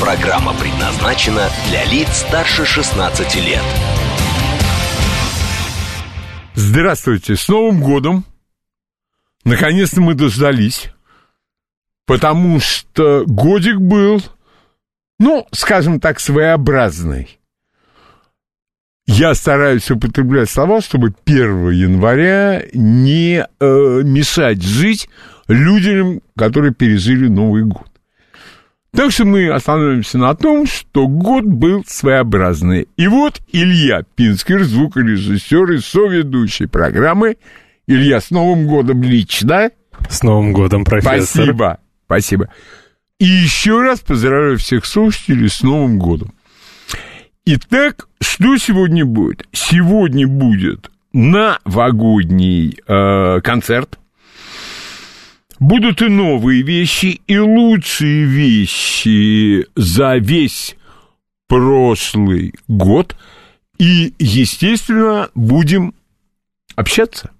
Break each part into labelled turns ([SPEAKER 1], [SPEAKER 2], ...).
[SPEAKER 1] Программа предназначена для лиц старше 16 лет.
[SPEAKER 2] Здравствуйте, с Новым годом! Наконец-то мы дождались, потому что годик был, ну, скажем так, своеобразный. Я стараюсь употреблять слова, чтобы 1 января не э, мешать жить людям, которые пережили Новый год. Так что мы остановимся на том, что год был своеобразный. И вот Илья Пинскер, звукорежиссер и соведущий программы. Илья, с Новым годом лично.
[SPEAKER 3] С Новым годом, профессор.
[SPEAKER 2] Спасибо, спасибо. И еще раз поздравляю всех слушателей с Новым годом. Итак, что сегодня будет? Сегодня будет новогодний э, концерт. Будут и новые вещи, и лучшие вещи за весь прошлый год. И, естественно, будем общаться.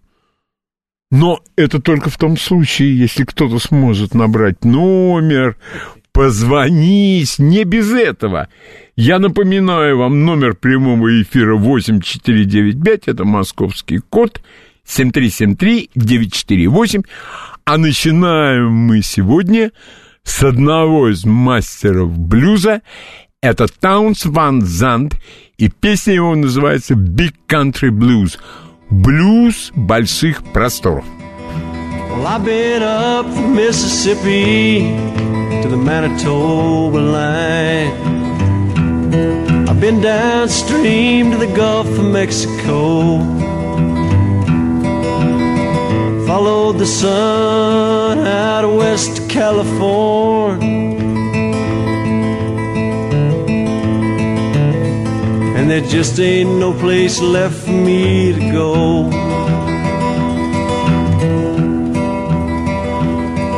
[SPEAKER 2] Но это только в том случае, если кто-то сможет набрать номер, позвонить, не без этого. Я напоминаю вам номер прямого эфира 8495, это московский код 7373-948. А начинаем мы сегодня с одного из мастеров блюза. Это Таунс Ван Зант, и песня его называется Big Country Blues. Блюз больших просторов.
[SPEAKER 4] Well, I've been up from Mississippi to the Manitoba line. I've been downstream to the Gulf of Mexico. Followed the sun out of West California. And there just ain't no place left for me to go.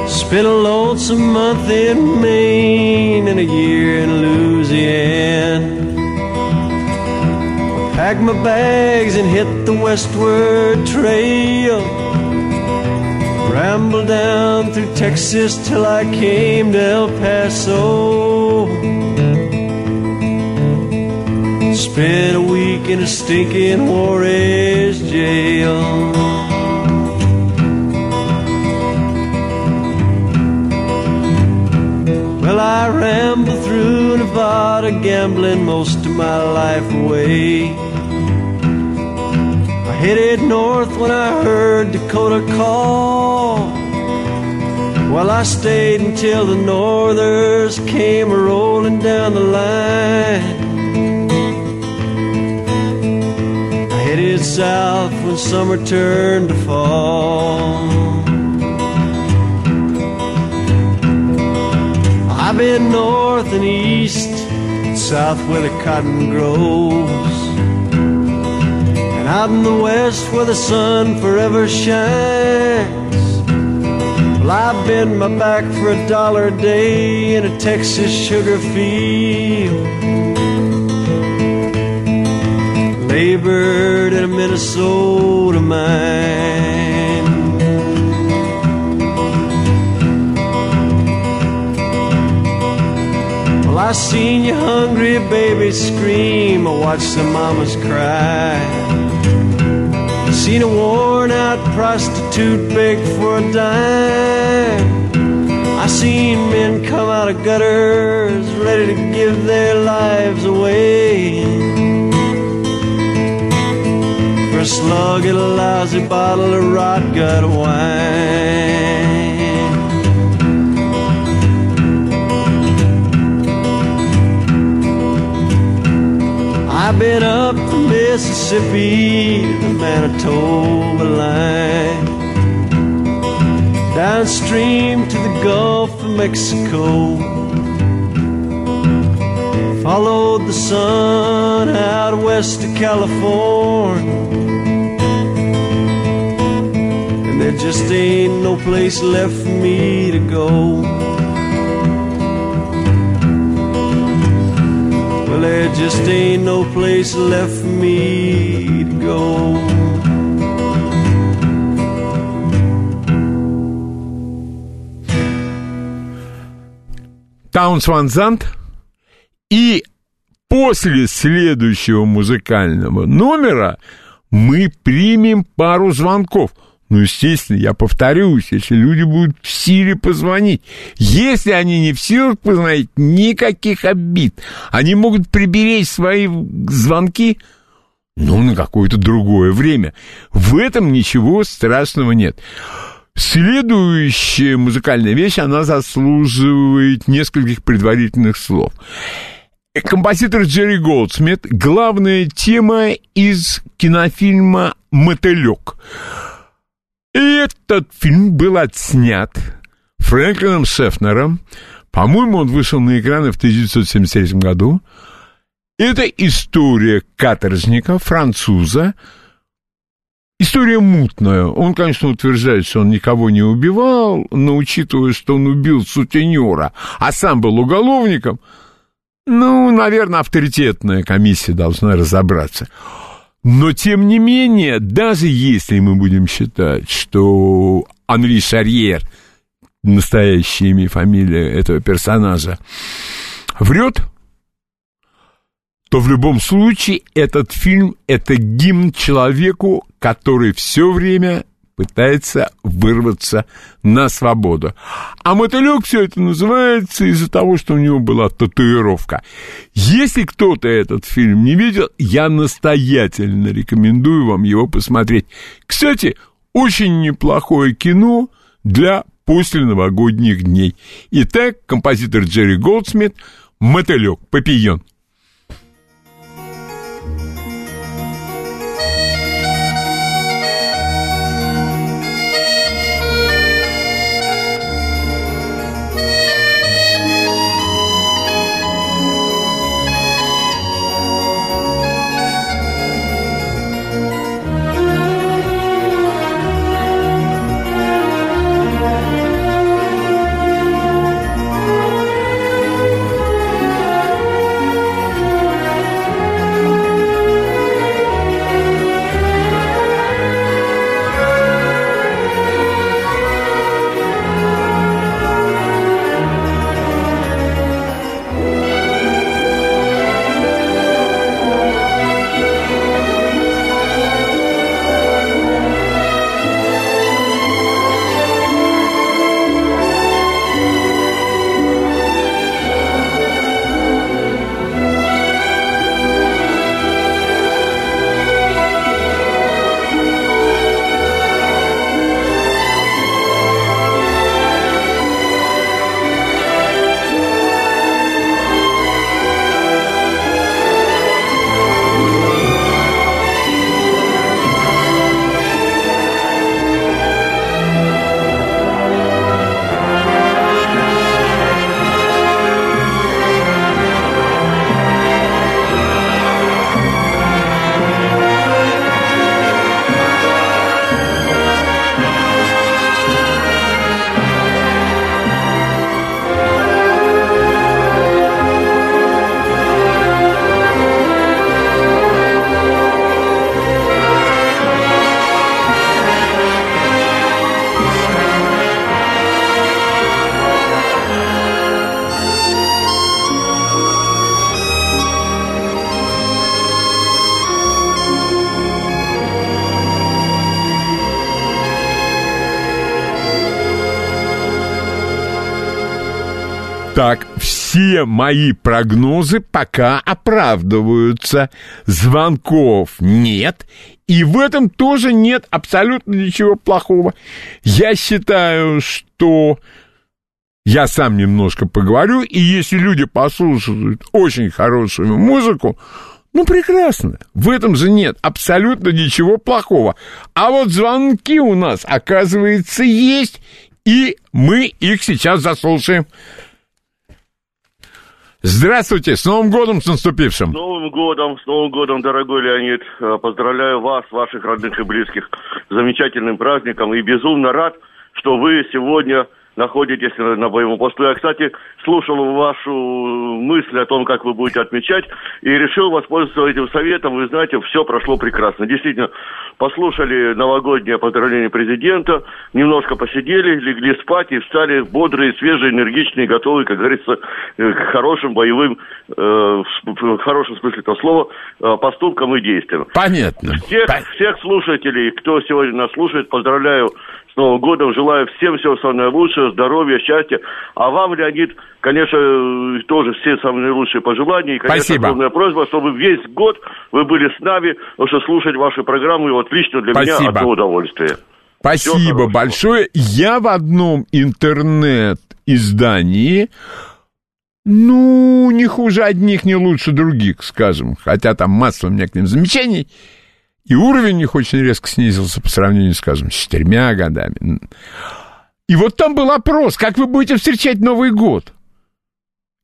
[SPEAKER 4] Spent a lonesome month in Maine and a year in Louisiana. Packed my bags and hit the westward trail. Rambled down through Texas till I came to El Paso. Spent a week in a stinking Juarez jail. Well, I rambled through Nevada, gambling most of my life away. I headed north when I heard Dakota call. Well, I stayed until the Northers came rolling down the line. I headed south when summer turned to fall. I've been north and east, south where the cotton grows. And out in the west where the sun forever shines. Well, I've been my back for a dollar a day in a Texas sugar field. Labored in a Minnesota mine. Well, I seen your hungry babies scream. I watched the mamas cry. Seen a worn out prostitute beg for a dime. I seen men come out of gutters ready to give their lives away. For a slug and a lousy bottle of rot gut wine. I've been up Mississippi to the Manitoba line, downstream to the Gulf of Mexico. Followed the sun out
[SPEAKER 5] west of California. And there just ain't no place left for me to go. Well, there just ain't no place left me go.
[SPEAKER 2] Таунс Ван Зант. И после следующего музыкального номера мы примем пару звонков. Ну, естественно, я повторюсь, если люди будут в силе позвонить. Если они не в силах позвонить, никаких обид. Они могут приберечь свои звонки, ну, на какое-то другое время. В этом ничего страшного нет. Следующая музыкальная вещь, она заслуживает нескольких предварительных слов. Композитор Джерри Голдсмит, главная тема из кинофильма «Мотылек». Этот фильм был отснят Фрэнклином Шефнером. По-моему, он вышел на экраны в 1973 году. Это история каторжника, француза, История мутная. Он, конечно, утверждает, что он никого не убивал, но учитывая, что он убил сутенера, а сам был уголовником, ну, наверное, авторитетная комиссия должна разобраться. Но, тем не менее, даже если мы будем считать, что Анри Шарьер, настоящее имя и фамилия этого персонажа, врет, то в любом случае этот фильм — это гимн человеку, который все время пытается вырваться на свободу. А мотылек все это называется из-за того, что у него была татуировка. Если кто-то этот фильм не видел, я настоятельно рекомендую вам его посмотреть. Кстати, очень неплохое кино для после новогодних дней. Итак, композитор Джерри Голдсмит «Мотылек», «Папион». Так, все мои прогнозы пока оправдываются. Звонков нет. И в этом тоже нет абсолютно ничего плохого. Я считаю, что я сам немножко поговорю, и если люди послушают очень хорошую музыку, ну, прекрасно. В этом же нет абсолютно ничего плохого. А вот звонки у нас, оказывается, есть, и мы их сейчас заслушаем. Здравствуйте, с Новым годом, с наступившим.
[SPEAKER 6] С Новым годом, с Новым годом, дорогой Леонид. Э, поздравляю вас, ваших родных и близких с замечательным праздником. И безумно рад, что вы сегодня находитесь на боевом посту. Я, кстати, слушал вашу мысль о том, как вы будете отмечать, и решил воспользоваться этим советом. Вы знаете, все прошло прекрасно. Действительно, послушали новогоднее поздравление президента, немножко посидели, легли спать и встали бодрые, свежие, энергичные, готовые, как говорится, э, к хорошим боевым, э, в хорошем смысле этого слова, э, поступкам и действиям.
[SPEAKER 2] Понятно.
[SPEAKER 6] Всех, всех слушателей, кто сегодня нас слушает, поздравляю с Новым годом. Желаю всем всего самого наилучшего, здоровья, счастья. А вам, Леонид, конечно, тоже все самые наилучшие пожелания. И, конечно,
[SPEAKER 2] Спасибо.
[SPEAKER 6] огромная просьба, чтобы весь год вы были с нами, потому что слушать ваши программы вот лично для
[SPEAKER 2] Спасибо.
[SPEAKER 6] меня одно удовольствие.
[SPEAKER 2] Спасибо большое. Я в одном интернет-издании, ну, не хуже одних, не лучше других, скажем. Хотя там масса у меня к ним замечаний. И уровень у них очень резко снизился по сравнению, скажем, с четырьмя годами. И вот там был опрос, как вы будете встречать Новый год?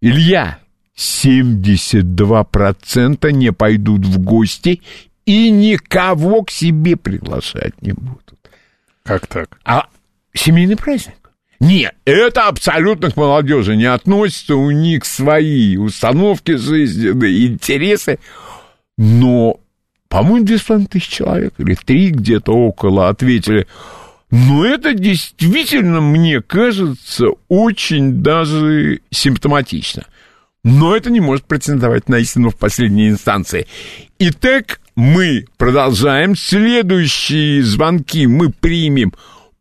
[SPEAKER 2] Илья, 72% не пойдут в гости и никого к себе приглашать не будут.
[SPEAKER 3] Как так?
[SPEAKER 2] А семейный праздник? Нет, это абсолютно к молодежи не относится, у них свои установки жизненные, интересы, но, по-моему, две с половиной тысячи человек, или три где-то около ответили, но это действительно, мне кажется, очень даже симптоматично. Но это не может претендовать на истину в последней инстанции. Итак, мы продолжаем. Следующие звонки мы примем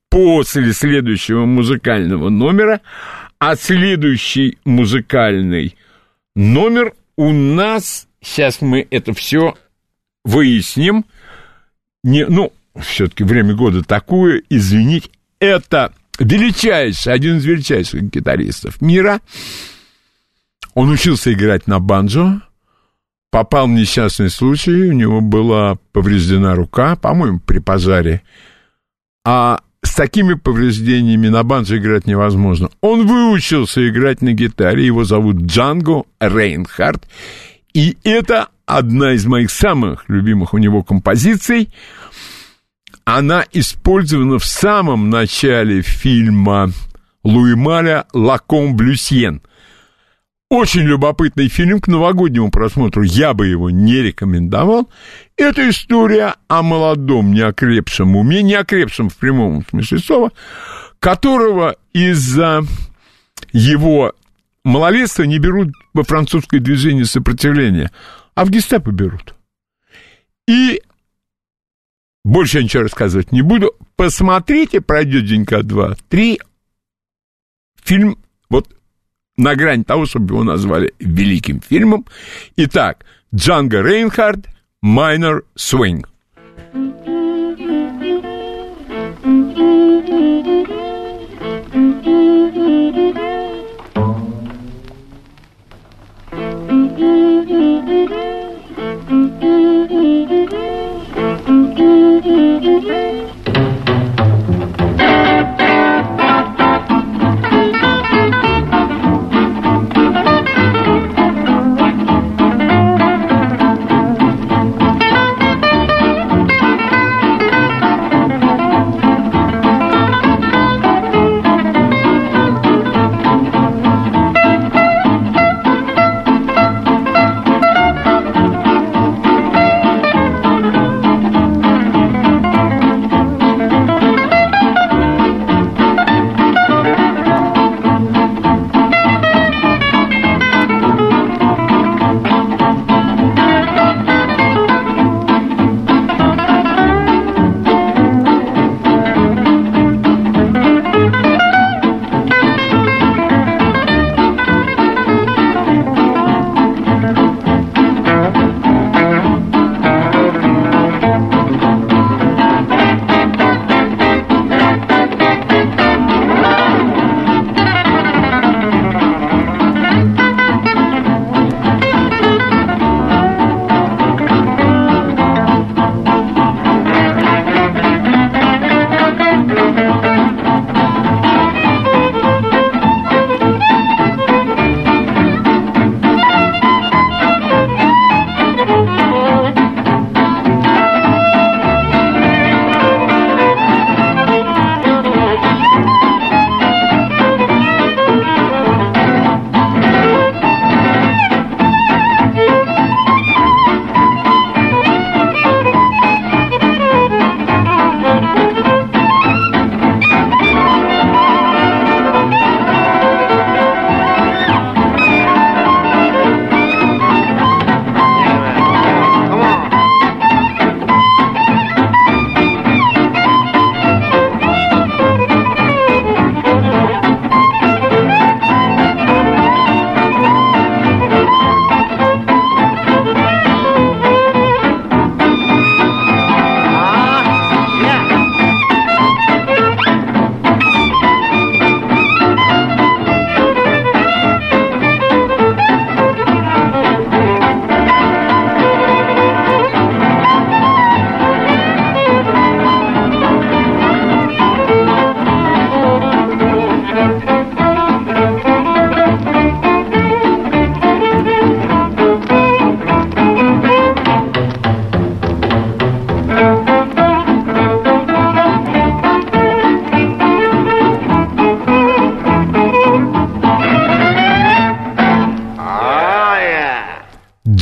[SPEAKER 2] после следующего музыкального номера. А следующий музыкальный номер у нас... Сейчас мы это все выясним. Не, ну, все-таки время года такое, извините. Это величайший, один из величайших гитаристов мира. Он учился играть на банджо, попал в несчастный случай, у него была повреждена рука, по-моему, при пожаре. А с такими повреждениями на банджо играть невозможно. Он выучился играть на гитаре, его зовут Джанго Рейнхард, и это одна из моих самых любимых у него композиций. Она использована в самом начале фильма Луи Маля «Лаком Блюсьен». Очень любопытный фильм к новогоднему просмотру. Я бы его не рекомендовал. Это история о молодом, неокрепшем уме, неокрепшем в прямом смысле слова, которого из-за его малолетства не берут во французское движение сопротивления, а в гестапо берут. И больше я ничего рассказывать не буду. Посмотрите, пройдет денька два-три. Фильм вот на грани того, чтобы его назвали великим фильмом. Итак, Джанго Рейнхард, Minor Swing.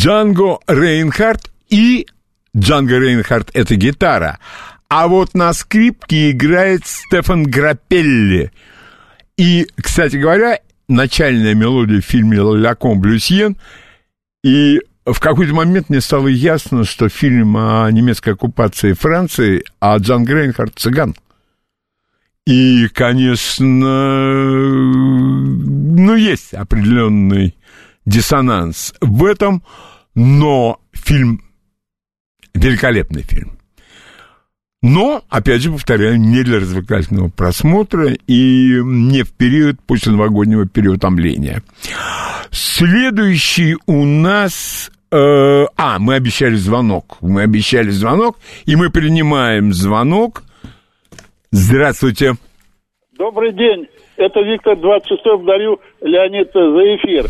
[SPEAKER 2] Джанго Рейнхард и Джанго Рейнхард — это гитара. А вот на скрипке играет Стефан Грапелли. И, кстати говоря, начальная мелодия в фильме «Ля Комблюсьен», и в какой-то момент мне стало ясно, что фильм о немецкой оккупации Франции, а Джан Грейнхард цыган. И, конечно, ну, есть определенный диссонанс в этом, но фильм великолепный фильм. Но, опять же, повторяю, не для развлекательного просмотра и не в период после новогоднего переутомления. Следующий у нас... Э, а, мы обещали звонок. Мы обещали звонок, и мы принимаем звонок. Здравствуйте.
[SPEAKER 7] Добрый день. Это Виктор 26 дарю Леонид за эфир.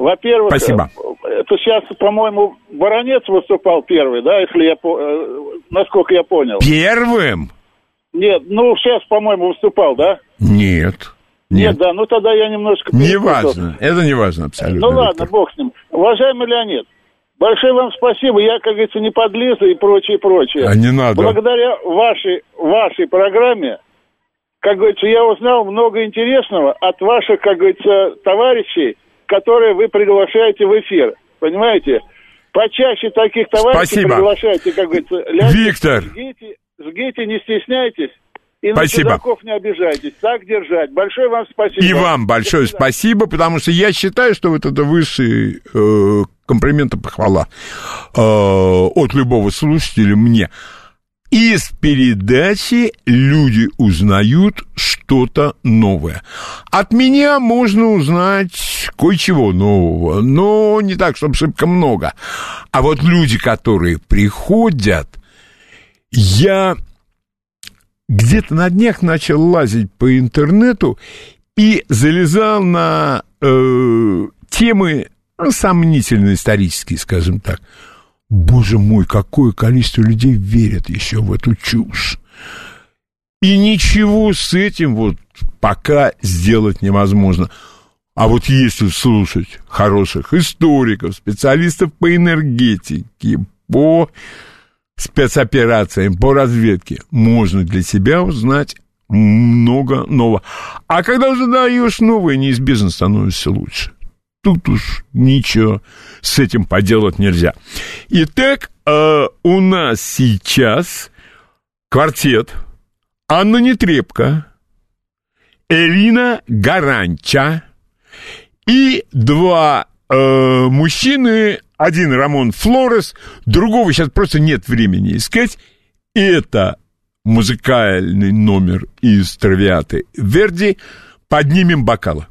[SPEAKER 7] Во-первых,
[SPEAKER 2] Спасибо.
[SPEAKER 7] это сейчас, по-моему, Баронец выступал первый, да, если я, э, насколько я понял.
[SPEAKER 2] Первым?
[SPEAKER 7] Нет, ну, сейчас, по-моему, выступал, да?
[SPEAKER 2] Нет.
[SPEAKER 7] Нет, да, ну тогда я немножко...
[SPEAKER 2] Не важно. Это не важно абсолютно.
[SPEAKER 7] Ну ладно,
[SPEAKER 2] Виктор.
[SPEAKER 7] бог с ним. Уважаемый Леонид, большое вам спасибо. Я, как говорится, не подлиза и прочее, прочее.
[SPEAKER 2] А не надо.
[SPEAKER 7] Благодаря вашей, вашей программе, как говорится, я узнал много интересного от ваших, как говорится, товарищей, которые вы приглашаете в эфир. Понимаете? Почаще таких товарищей
[SPEAKER 2] Спасибо.
[SPEAKER 7] приглашайте, как говорится. Леонид,
[SPEAKER 2] Виктор.
[SPEAKER 7] Жгите, жгите, не стесняйтесь. И
[SPEAKER 2] Спасибо.
[SPEAKER 7] на чудаков не обижайтесь. Так держать. Большое вам спасибо.
[SPEAKER 2] И вам большое
[SPEAKER 7] свидания.
[SPEAKER 2] спасибо, потому что я считаю, что вот это высший э, комплимент и похвала э, от любого слушателя мне. Из передачи люди узнают что-то новое. От меня можно узнать кое-чего нового, но не так, чтобы шибко много. А вот люди, которые приходят, я где-то на днях начал лазить по интернету и залезал на э, темы ну, сомнительные исторические, скажем так. Боже мой, какое количество людей верят еще в эту чушь. И ничего с этим вот пока сделать невозможно. А вот если слушать хороших историков, специалистов по энергетике, по спецоперациям, по разведке, можно для себя узнать много нового. А когда уже новое, неизбежно становится лучше. Тут уж ничего с этим поделать нельзя. Итак, э, у нас сейчас квартет Анна Нетребко, Элина Гаранча и два э, мужчины, один Рамон Флорес, другого сейчас просто нет времени искать. Это музыкальный номер из Травиаты Верди «Поднимем бокалы».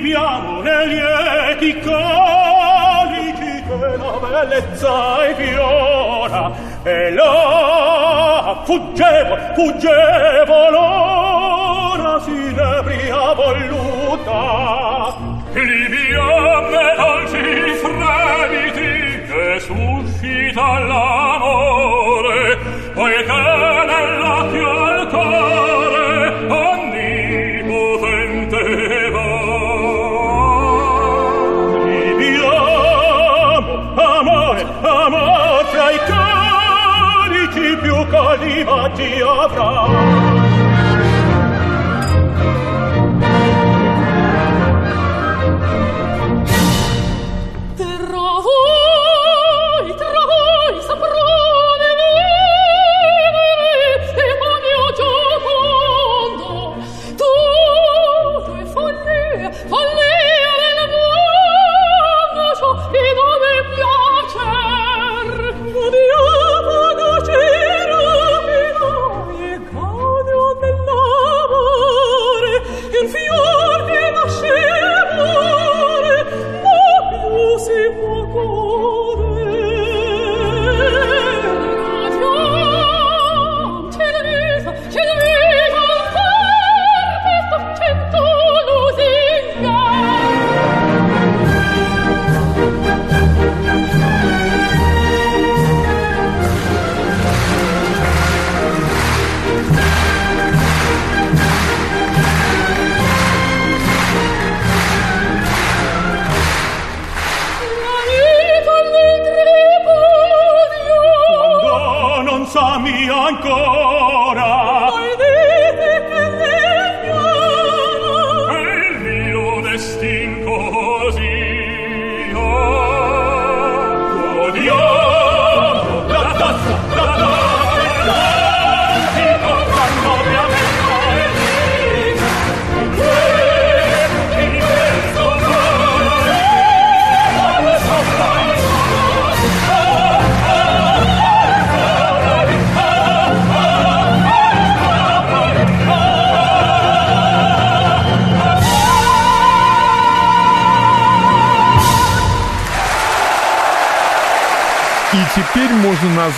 [SPEAKER 8] viviamo nei lieti colici che la bellezza fiora e là fuggevo, fuggevo l'ora s'inebria voluta. Liviame dolci fremiti che suscita l'amore poiché nell'occhio chioma caliva ti avrà.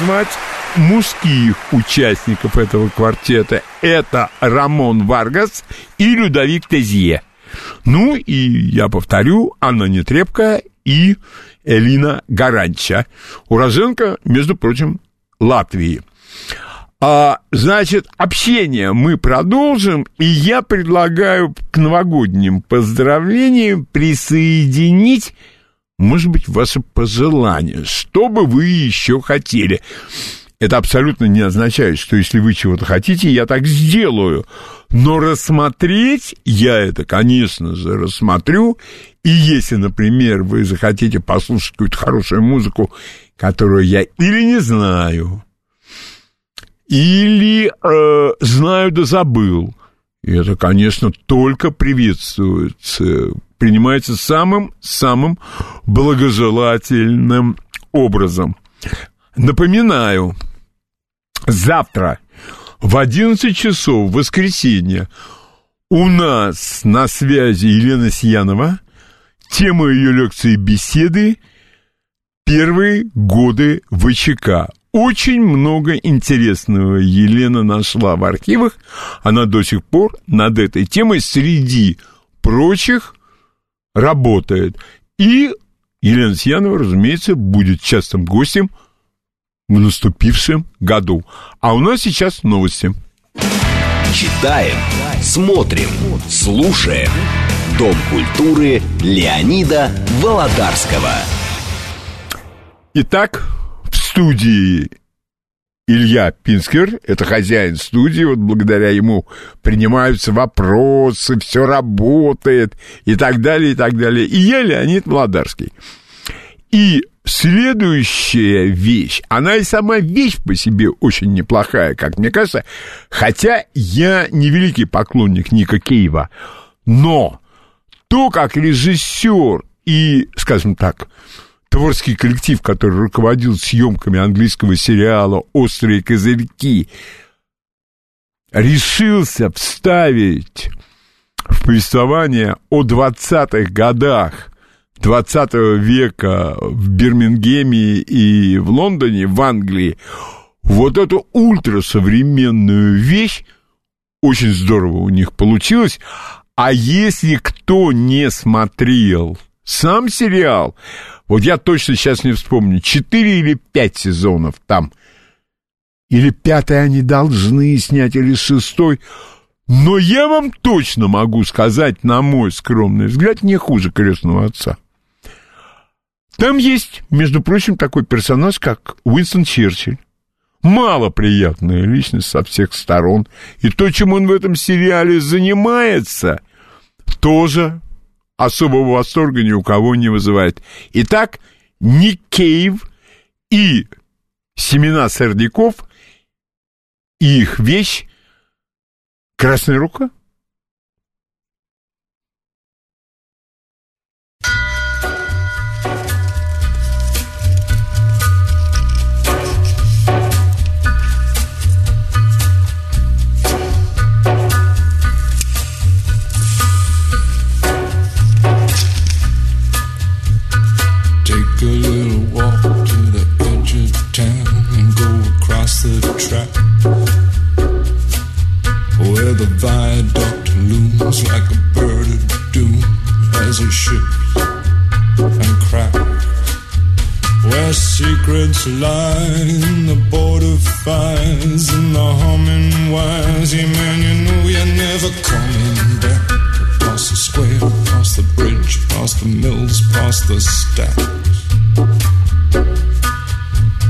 [SPEAKER 2] Назвать мужских участников этого квартета. Это Рамон Варгас и Людовик Тезье. Ну и я повторю, Анна Нетребко и Элина Гаранча. Уроженка, между прочим, Латвии. А, значит, общение мы продолжим, и я предлагаю к новогодним поздравлениям присоединить, может быть, ваше пожелание, что бы вы еще хотели. Это абсолютно не означает, что если вы чего-то хотите, я так сделаю. Но рассмотреть я это, конечно же, рассмотрю. И если, например, вы захотите послушать какую-то хорошую музыку, которую я или не знаю, или э, знаю да забыл. И это, конечно, только приветствуется, принимается самым-самым благожелательным образом. Напоминаю, завтра в 11 часов в воскресенье у нас на связи Елена Сиянова. Тема ее лекции беседы «Первые годы ВЧК». Очень много интересного Елена нашла в архивах. Она до сих пор над этой темой среди прочих работает. И Елена Сиянова, разумеется, будет частым гостем в наступившем году. А у нас сейчас новости.
[SPEAKER 1] Читаем, смотрим, слушаем. Дом культуры Леонида Володарского.
[SPEAKER 2] Итак, студии Илья Пинскер, это хозяин студии, вот благодаря ему принимаются вопросы, все работает и так далее, и так далее. И я Леонид Володарский. И следующая вещь, она и сама вещь по себе очень неплохая, как мне кажется, хотя я не великий поклонник Ника Кейва, но то, как режиссер и, скажем так, творческий коллектив, который руководил съемками английского сериала «Острые козырьки», решился вставить в повествование о 20-х годах 20 века в Бирмингеме и в Лондоне, в Англии, вот эту ультрасовременную вещь, очень здорово у них получилось. А если кто не смотрел сам сериал, вот я точно сейчас не вспомню, 4 или 5 сезонов там, или пятый они должны снять, или шестой, но я вам точно могу сказать, на мой скромный взгляд, не хуже «Крестного отца». Там есть, между прочим, такой персонаж, как Уинстон Черчилль. Малоприятная личность со всех сторон. И то, чем он в этом сериале занимается, тоже особого восторга ни у кого не вызывает. Итак, Ник Кейв и семена сорняков и их вещь «Красная рука».
[SPEAKER 9] Track where the viaduct looms like a bird of doom as it ships and cracks. Where secrets lie in the border fires and the humming wires. Yeah, man, you know you're never coming back. Across the square, across the bridge, across the mills, past the stacks.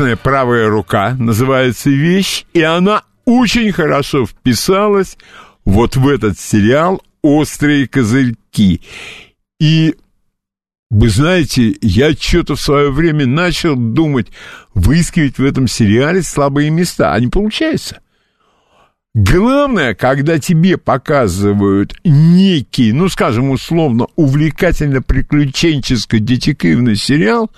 [SPEAKER 2] «Красная правая рука» называется вещь, и она очень хорошо вписалась вот в этот сериал «Острые козырьки». И вы знаете, я что-то в свое время начал думать, выискивать в этом сериале слабые места, а не получается. Главное, когда тебе показывают некий, ну, скажем, условно, увлекательно-приключенческий детективный сериал,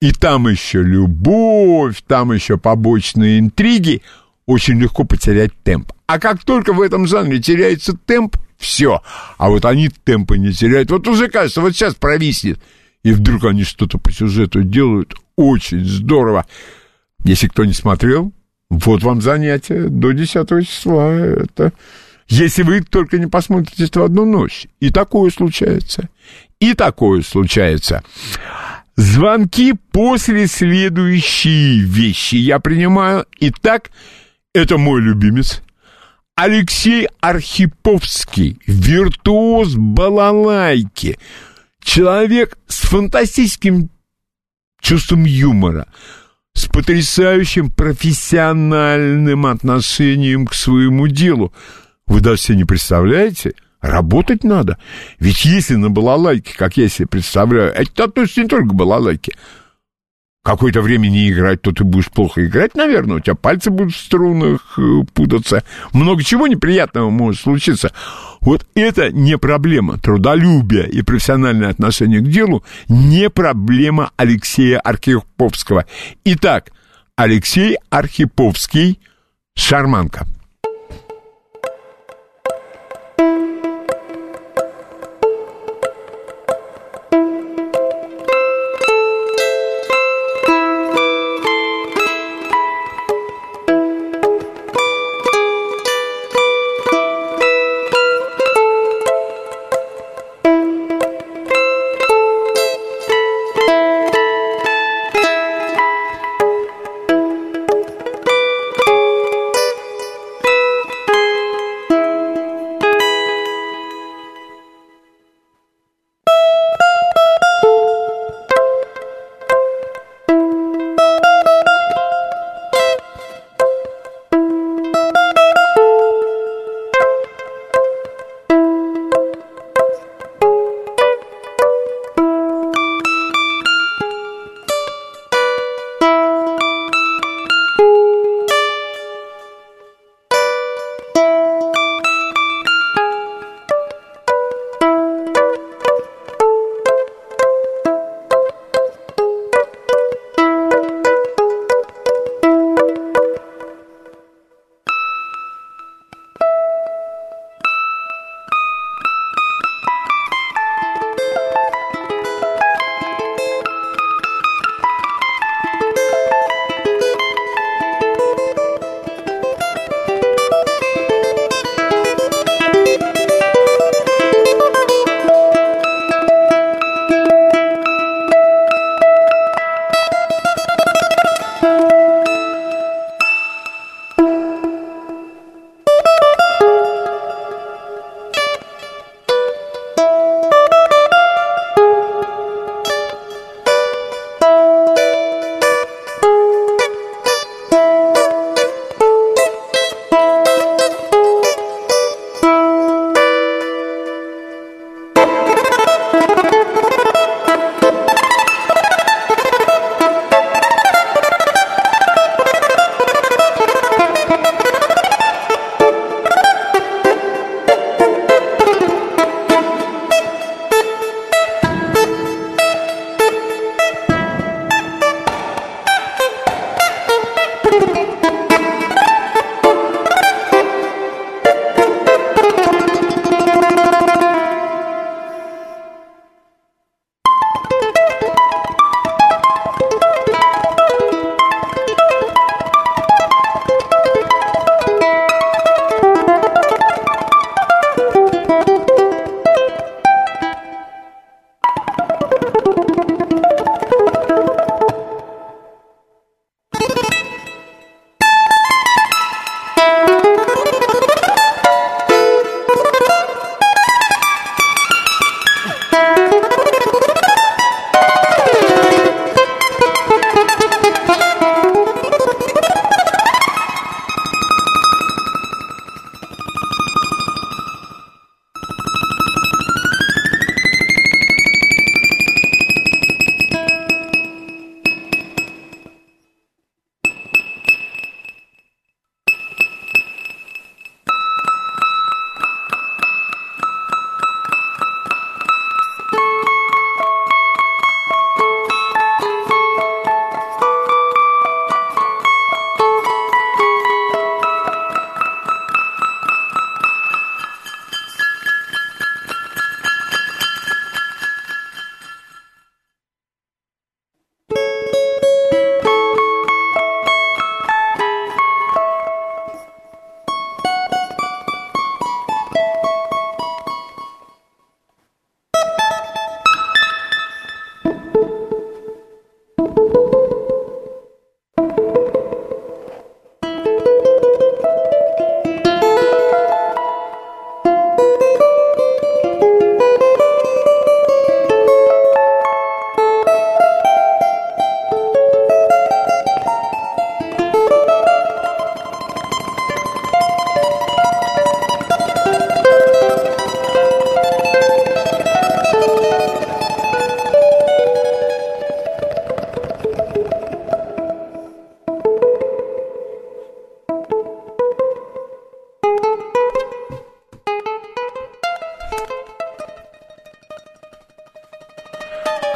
[SPEAKER 2] и там еще любовь, там еще побочные интриги, очень легко потерять темп. А как только в этом жанре теряется темп, все. А вот они темпа не теряют. Вот уже кажется, вот сейчас провиснет. И вдруг они что-то по сюжету делают. Очень здорово. Если кто не смотрел, вот вам занятие до 10 числа. Это... Если вы только не посмотрите это в одну ночь. И такое случается. И такое случается. Звонки после следующей вещи я принимаю. Итак, это мой любимец. Алексей Архиповский, виртуоз балалайки. Человек с фантастическим чувством юмора, с потрясающим профессиональным отношением к своему делу. Вы даже себе не представляете? Работать надо. Ведь если на балалайке, как я себе представляю, это относится не только к балалайке, какое-то время не играть, то ты будешь плохо играть, наверное, у тебя пальцы будут в струнах э, путаться, много чего неприятного может случиться. Вот это не проблема. Трудолюбие и профессиональное отношение к делу не проблема Алексея Архиповского. Итак, Алексей Архиповский, шарманка.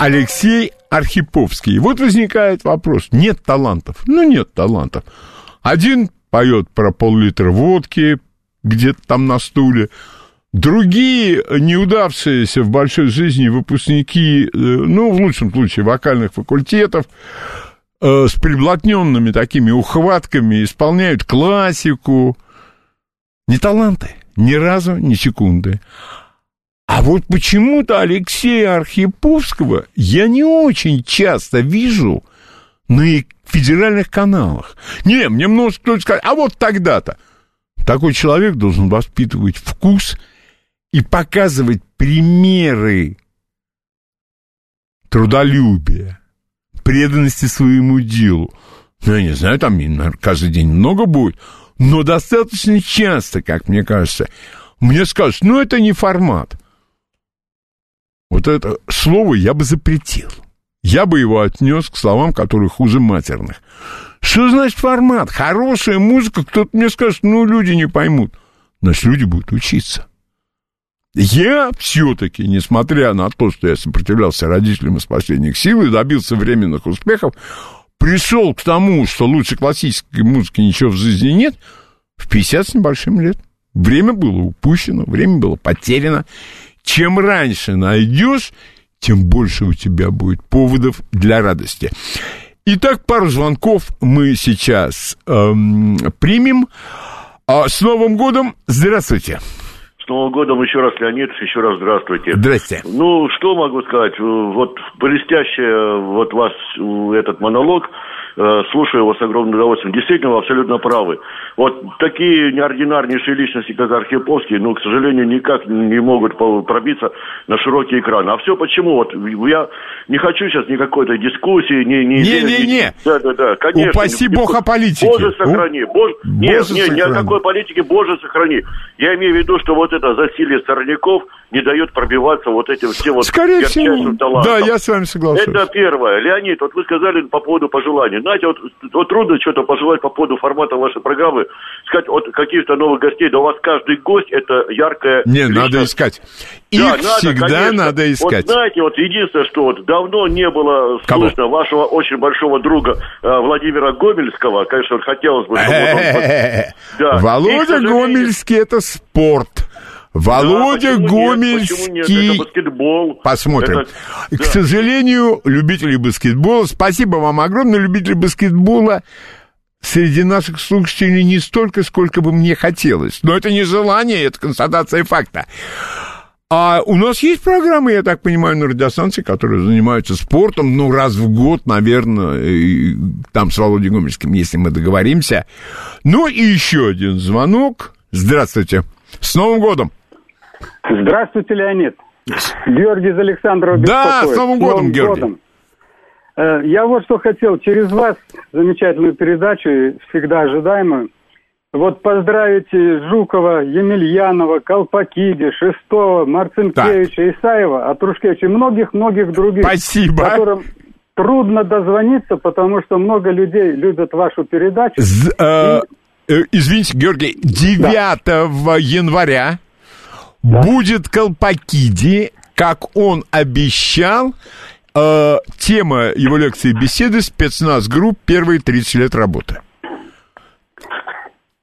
[SPEAKER 2] Алексей Архиповский. Вот возникает вопрос. Нет талантов. Ну, нет талантов. Один поет про пол-литра водки где-то там на стуле. Другие неудавшиеся в большой жизни выпускники, э, ну, в лучшем случае, вокальных факультетов, э, с приблотненными такими ухватками исполняют классику. Не таланты, ни разу, ни секунды. А вот почему-то Алексея Архиповского я не очень часто вижу на федеральных каналах. Не, мне может кто-то сказать, а вот тогда-то. Такой человек должен воспитывать вкус и показывать примеры трудолюбия, преданности своему делу. Ну, я не знаю, там наверное, каждый день много будет, но достаточно часто, как мне кажется, мне скажут, ну, это не формат. Вот это слово я бы запретил. Я бы его отнес к словам, которые хуже матерных. Что значит формат? Хорошая музыка, кто-то мне скажет, ну, люди не поймут. Значит, люди будут учиться. Я все-таки, несмотря на то, что я сопротивлялся родителям из последних сил и добился временных успехов, пришел к тому, что лучше классической музыки ничего в жизни нет, в 50 с небольшим лет. Время было упущено, время было потеряно. Чем раньше найдешь, тем больше у тебя будет поводов для радости. Итак, пару звонков мы сейчас эм, примем. А с Новым годом! Здравствуйте!
[SPEAKER 6] С Новым годом еще раз, Леонид, еще раз здравствуйте.
[SPEAKER 2] Здрасте.
[SPEAKER 6] Ну, что могу сказать? Вот блестящий вот вас этот монолог слушаю его с огромным удовольствием. Действительно, вы абсолютно правы. Вот такие неординарнейшие личности, как Архиповский, ну, к сожалению, никак не могут пробиться на широкий экран. А все почему? Вот я не хочу сейчас никакой-то дискуссии, ни...
[SPEAKER 2] Не-не-не!
[SPEAKER 6] Да, да, да, конечно.
[SPEAKER 2] Упаси бог о политике.
[SPEAKER 6] Боже сохрани. Боже... Нет,
[SPEAKER 2] Боже
[SPEAKER 6] нет, ни о
[SPEAKER 2] сохрани.
[SPEAKER 6] какой политике, Боже сохрани. Я имею в виду, что вот это засилие сорняков не дает пробиваться вот этим всем вот
[SPEAKER 2] Скорее всего.
[SPEAKER 6] талантам.
[SPEAKER 2] Да, я с вами соглашусь.
[SPEAKER 6] Это первое. Леонид, вот вы сказали по поводу пожеланий. Знаете, вот, вот трудно что-то пожелать по поводу формата вашей программы. Сказать от каких-то новых гостей, да у вас каждый гость это яркая...
[SPEAKER 2] Не,
[SPEAKER 6] личность.
[SPEAKER 2] надо искать. Их
[SPEAKER 6] Да, надо,
[SPEAKER 2] всегда
[SPEAKER 6] конечно.
[SPEAKER 2] надо искать.
[SPEAKER 6] Вот знаете, вот единственное, что вот давно не было
[SPEAKER 2] Кого?
[SPEAKER 6] слышно вашего очень большого друга э, Владимира Гомельского. Конечно, хотелось бы, чтобы он... Да.
[SPEAKER 2] Володя Гомельский это спорт. Володя
[SPEAKER 6] Да, нет?
[SPEAKER 2] Гомельский...
[SPEAKER 6] Почему нет? Это баскетбол.
[SPEAKER 2] Посмотрим.
[SPEAKER 6] Это-
[SPEAKER 2] К
[SPEAKER 6] да.
[SPEAKER 2] сожалению, любители баскетбола, спасибо вам огромное, любители баскетбола среди наших слушателей не столько, сколько бы мне хотелось. Но это не желание, это констатация факта. А у нас есть программы, я так понимаю, на радиостанции, которые занимаются спортом, ну, раз в год, наверное, и там с Володей Гомельским, если мы договоримся. Ну, и еще один звонок. Здравствуйте. С Новым годом!
[SPEAKER 10] Здравствуйте, Леонид. Георгий из Александрова
[SPEAKER 2] Да,
[SPEAKER 10] беспокоит.
[SPEAKER 2] с Новым годом, Георгий.
[SPEAKER 10] Э, Я вот что хотел через вас, замечательную передачу, всегда ожидаемую, вот поздравить Жукова, Емельянова, Колпакиди, Шестого, Марцинкевича, Исаева, Атрушкевича и многих-многих других.
[SPEAKER 2] Спасибо.
[SPEAKER 10] Которым трудно дозвониться, потому что много людей любят вашу передачу.
[SPEAKER 2] З- э, э, извините, Георгий, 9 января будет Колпакиди, как он обещал. Э, тема его лекции беседы спецназ групп первые 30 лет работы.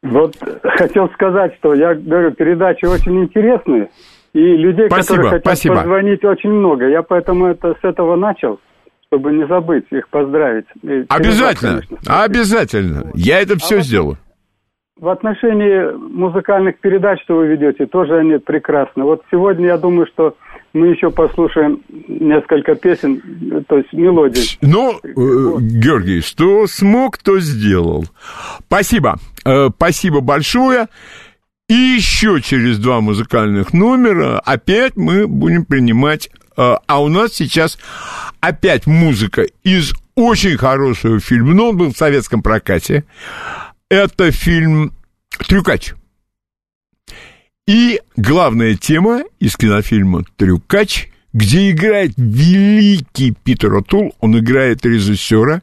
[SPEAKER 10] Вот хотел сказать, что я говорю, передачи очень интересные, и людей,
[SPEAKER 2] Спасибо,
[SPEAKER 10] которые хотят
[SPEAKER 2] спасибо.
[SPEAKER 10] позвонить, очень много. Я поэтому это с этого начал, чтобы не забыть их поздравить. И
[SPEAKER 2] Обязательно,
[SPEAKER 10] конечно.
[SPEAKER 2] обязательно. Я это все сделаю.
[SPEAKER 10] В отношении музыкальных передач, что вы ведете, тоже они прекрасны. Вот сегодня я думаю, что мы еще послушаем несколько песен, то есть мелодий.
[SPEAKER 2] Ну, э, Георгий, что смог, то сделал. Спасибо. Э, спасибо большое. И еще через два музыкальных номера опять мы будем принимать... э, а у нас сейчас опять музыка из очень хорошего фильма. Но он был в советском прокате. Это фильм «Трюкач». И главная тема из кинофильма «Трюкач», где играет великий Питер Отул, он играет режиссера,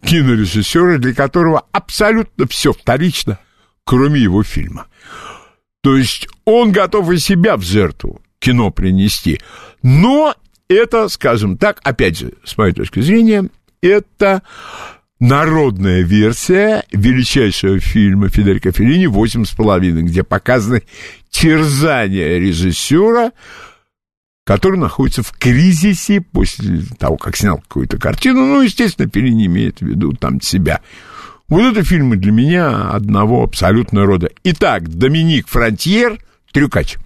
[SPEAKER 2] кинорежиссера, для которого абсолютно все вторично, кроме его фильма. То есть он готов и себя в жертву кино принести, но это, скажем так, опять же, с моей точки зрения, это народная версия величайшего фильма Федерико Феллини «Восемь с половиной», где показаны терзания режиссера, который находится в кризисе после того, как снял какую-то картину. Ну, естественно, Феллини имеет в виду там себя. Вот это фильмы для меня одного абсолютно рода. Итак, Доминик Фронтьер, Трюкач.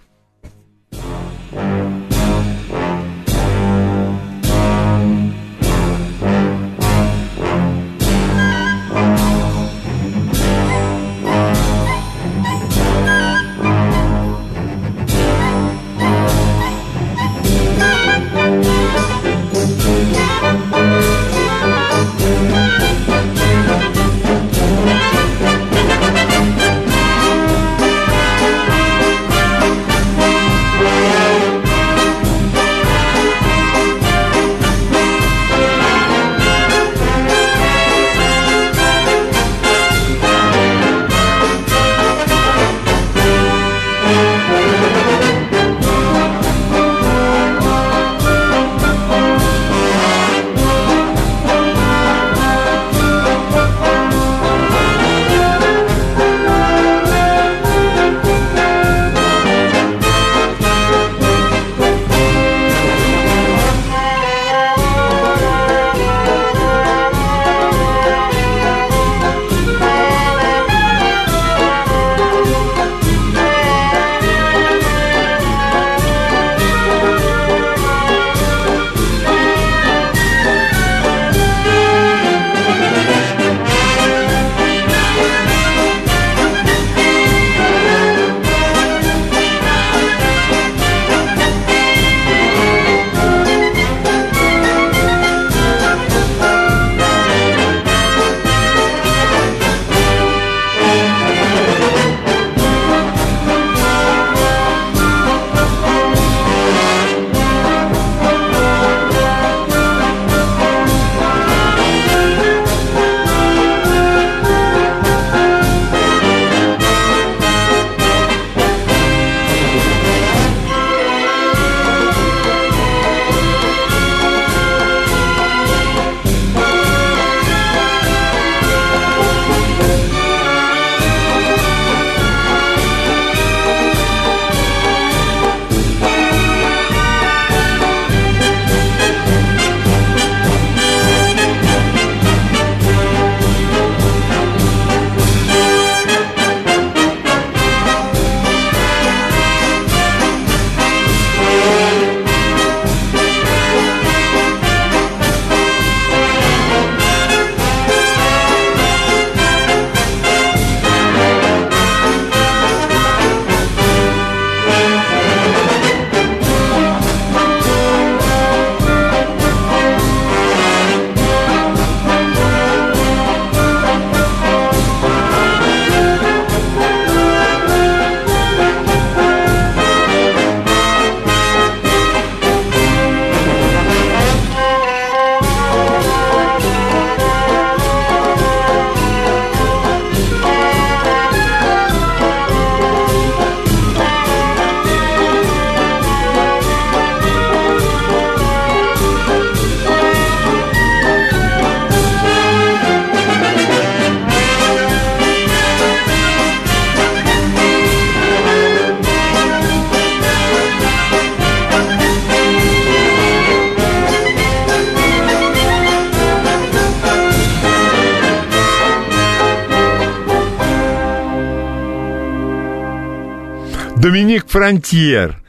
[SPEAKER 2] Доминик Фронтьер.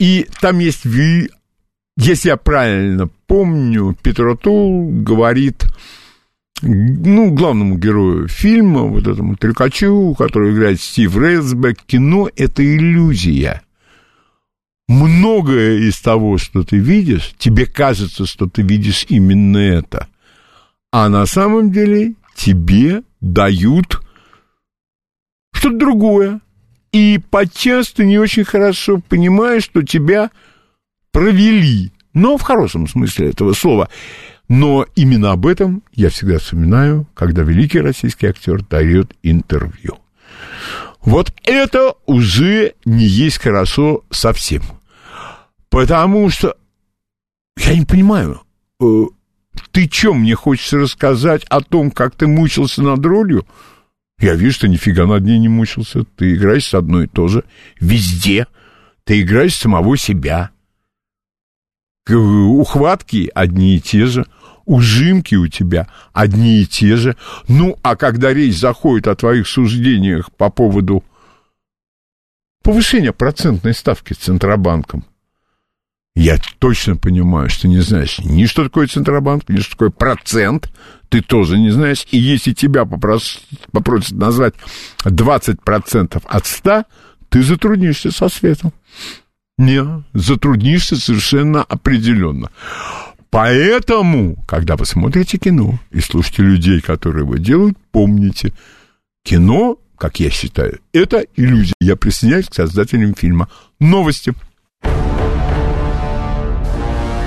[SPEAKER 2] И там есть, если я правильно помню, Петротул говорит, ну, главному герою фильма, вот этому трюкачу, который играет Стив Рейсбек, кино — это иллюзия. Многое из того, что ты видишь, тебе кажется, что ты видишь именно это. А на самом деле тебе дают что-то другое. И подчас ты не очень хорошо понимаешь, что тебя провели. Но в хорошем смысле этого слова. Но именно об этом я всегда вспоминаю, когда великий российский актер дает интервью. Вот это уже не есть хорошо совсем. Потому что Я не понимаю, э, ты что мне хочешь рассказать о том, как ты мучился над ролью? Я вижу, что нифига над ней не мучился. Ты играешь с одной и то же. Везде. Ты играешь самого себя. Ухватки одни и те же. Ужимки у тебя одни и те же. Ну, а когда речь заходит о твоих суждениях по поводу повышения процентной ставки Центробанком, я точно понимаю, что не знаешь ни что такое Центробанк, ни что такое процент, ты тоже не знаешь. И если тебя попрос- попросят назвать 20% от 100, ты затруднишься со светом. Не, затруднишься совершенно определенно. Поэтому, когда вы смотрите кино и слушаете людей, которые его делают, помните, кино, как я считаю, это иллюзия. Я присоединяюсь к создателям фильма. Новости.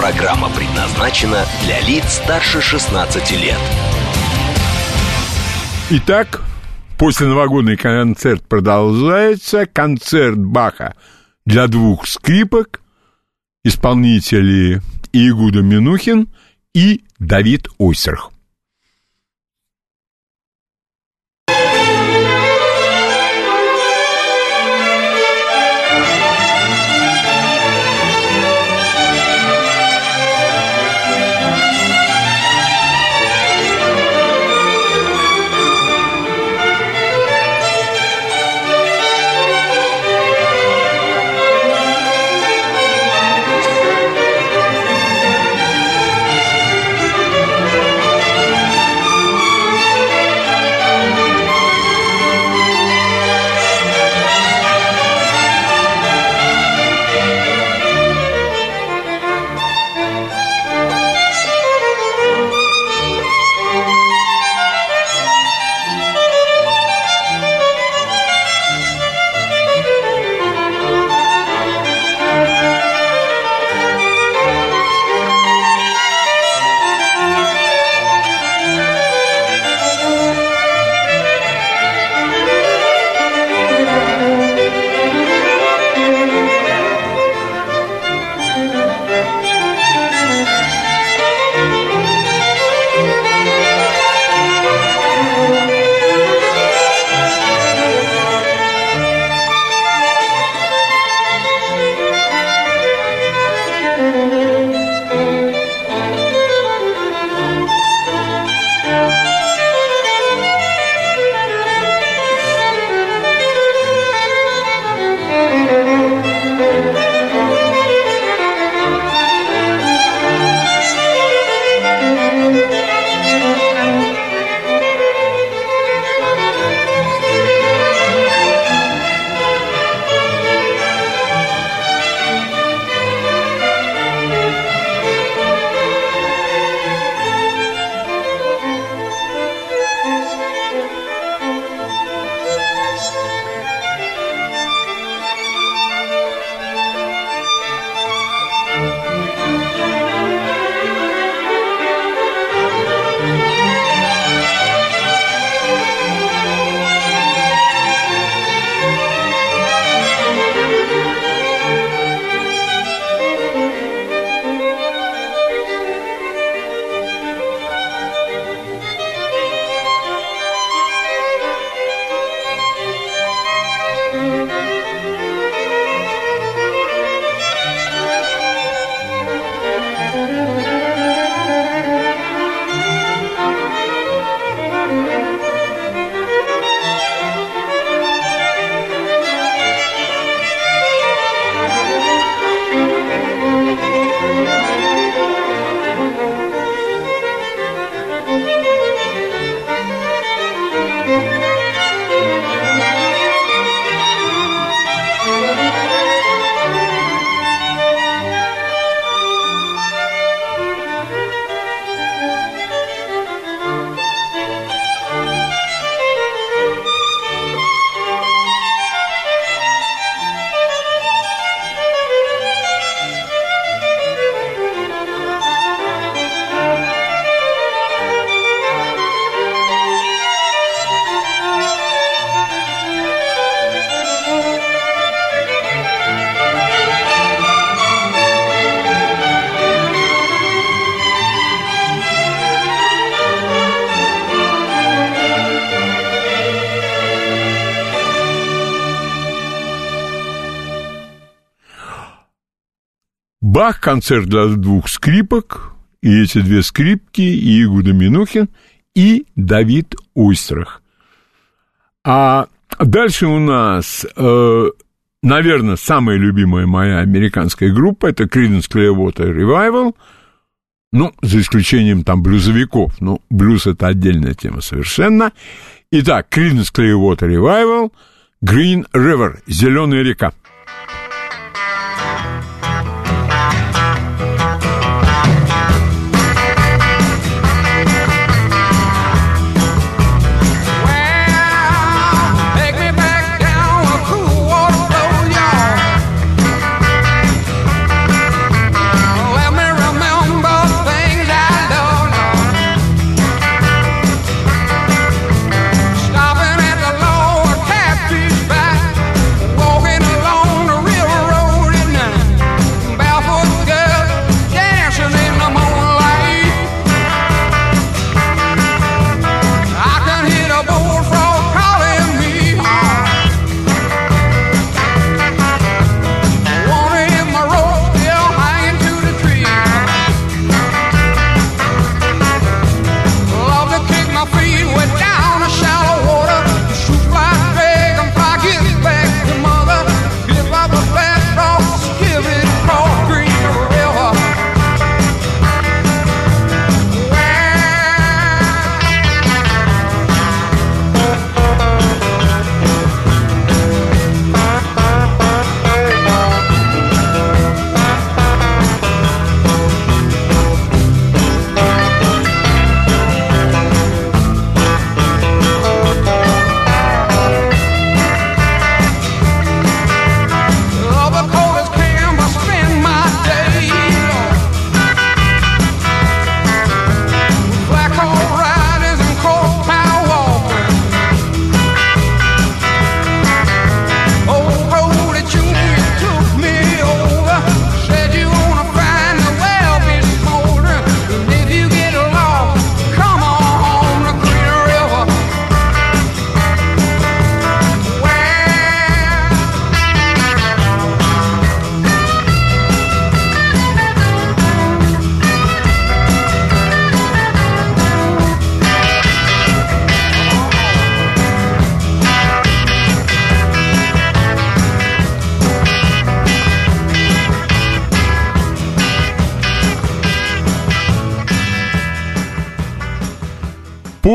[SPEAKER 1] Программа предназначена для лиц старше 16 лет.
[SPEAKER 2] Итак, после новогодний концерт продолжается. Концерт Баха для двух скрипок. Исполнители Игуда Минухин и Давид Ойсерх. Бах, концерт для двух скрипок, и эти две скрипки, и Игуда Минухин, и Давид Ойстрах. А дальше у нас, э, наверное, самая любимая моя американская группа, это Creedence Clearwater Revival, ну, за исключением там блюзовиков, ну, блюз это отдельная тема совершенно. Итак, Creedence Clearwater Revival, Green River, Зеленая река.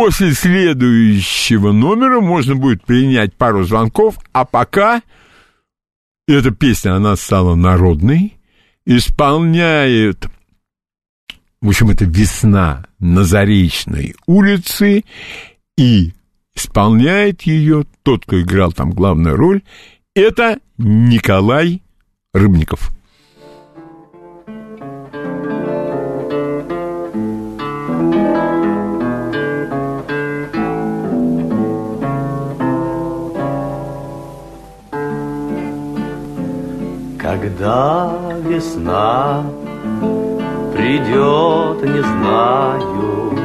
[SPEAKER 2] После следующего номера можно будет принять пару звонков, а пока эта песня, она стала народной, исполняет, в общем, это «Весна» на Заречной улице, и исполняет ее тот, кто играл там главную роль, это Николай Рыбников.
[SPEAKER 4] Когда весна придет, не знаю,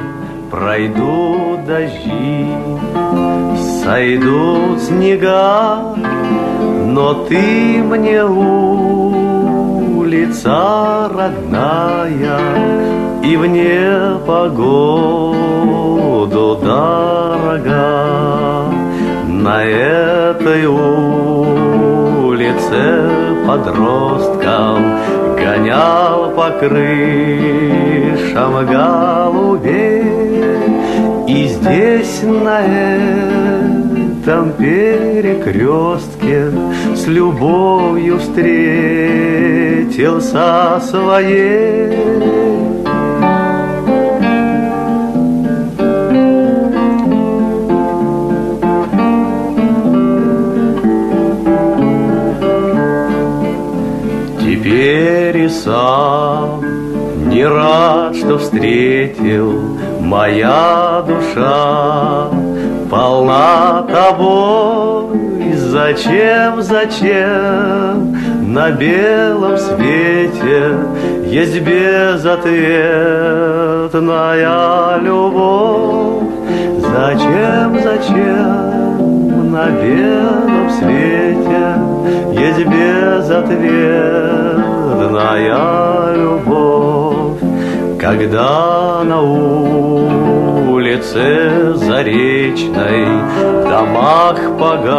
[SPEAKER 4] пройдут дожди, сойдут снега, но ты мне улица родная и в непогоду дорога. На этой улице подросткам гонял по крышам голубей. И здесь на этом перекрестке с любовью встретился своей. Сам не рад, что встретил моя душа полна тобой. Зачем, зачем на белом свете есть безответная любовь? Зачем, зачем на белом свете есть безответная любовь, когда на улице Заречной в домах погашены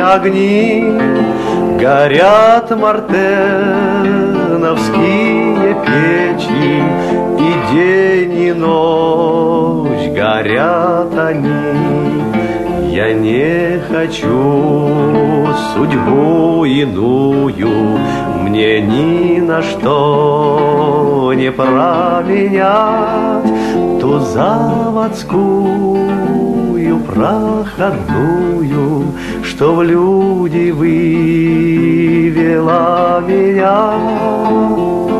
[SPEAKER 4] огни, горят мартеновские печи, и день и ночь горят они. Я не хочу судьбу иную, мне ни на что не променять ту заводскую проходную, что в люди вывела меня.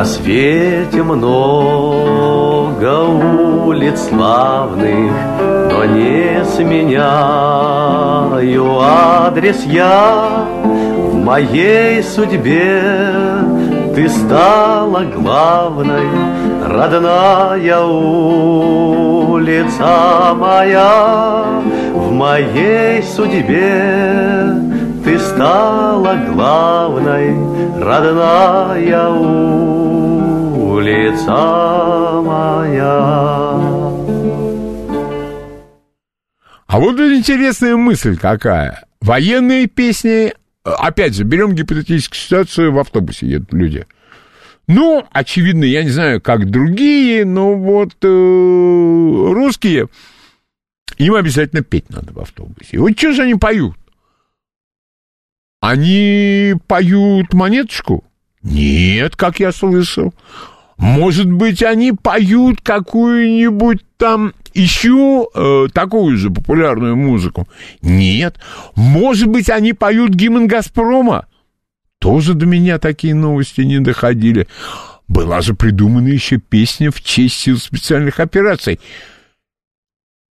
[SPEAKER 4] На свете много улиц славных, но не сменяю адрес я. В моей судьбе ты стала главной, родная улица моя. В моей судьбе ты стала главной, родная улица моя.
[SPEAKER 2] А вот интересная мысль какая. Военные песни, опять же, берем гипотетическую ситуацию, в автобусе едут люди. Ну, очевидно, я не знаю, как другие, но вот э, русские, им обязательно петь надо в автобусе. Вот что же они поют? Они поют монеточку? Нет, как я слышал. Может быть, они поют какую-нибудь там еще э, такую же популярную музыку? Нет. Может быть, они поют гимн «Газпрома»? Тоже до меня такие новости не доходили. Была же придумана еще песня в честь сил специальных операций.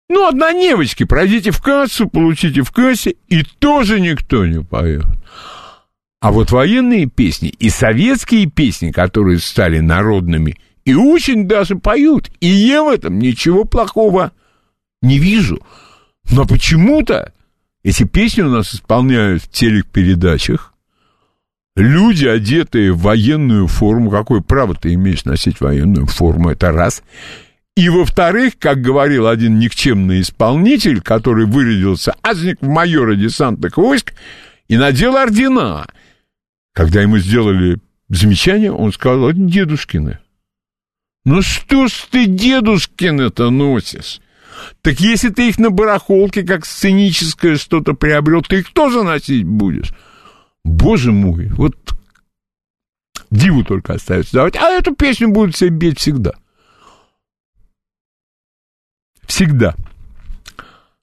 [SPEAKER 2] Ну, однодневочки, пройдите в кассу, получите в кассе, и тоже никто не поет. А вот военные песни и советские песни, которые стали народными, и очень даже поют, и я в этом ничего плохого не вижу. Но почему-то эти песни у нас исполняют в телепередачах, Люди, одетые в военную форму, какое право ты имеешь носить военную форму, это раз. И, во-вторых, как говорил один никчемный исполнитель, который вырядился азник в майора десантных войск и надел ордена. Когда ему сделали замечание, он сказал, это дедушкины. Ну что ж ты дедушкины-то носишь? Так если ты их на барахолке, как сценическое что-то приобрел, ты их тоже носить будешь? Боже мой, вот диву только остается давать. А эту песню будут все бить всегда. Всегда.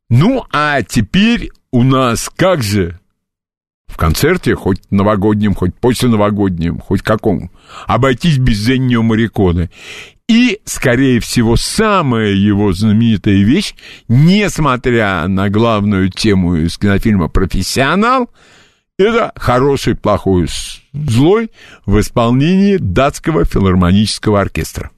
[SPEAKER 2] Ну, а теперь у нас как же в концерте, хоть новогоднем, хоть после новогоднем, хоть каком, обойтись без Зеннио Мариконы. И, скорее всего, самая его знаменитая вещь, несмотря на главную тему из кинофильма «Профессионал», это хороший, плохой, злой в исполнении датского филармонического оркестра.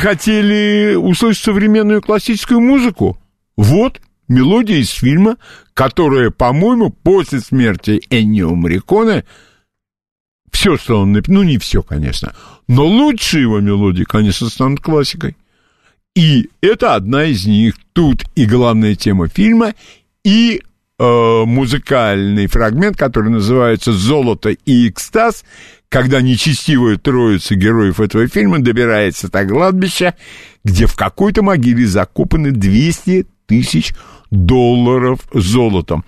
[SPEAKER 2] Хотели услышать современную классическую музыку? Вот мелодия из фильма, которая, по-моему, после смерти Эннио Мариконе все, что он написал, ну не все, конечно, но лучшие его мелодии, конечно, станут классикой. И это одна из них. Тут и главная тема фильма, и э, музыкальный фрагмент, который называется «Золото и экстаз», когда нечестивая троица героев этого фильма добирается до кладбища, где в какой-то могиле закопаны 200 тысяч долларов золотом.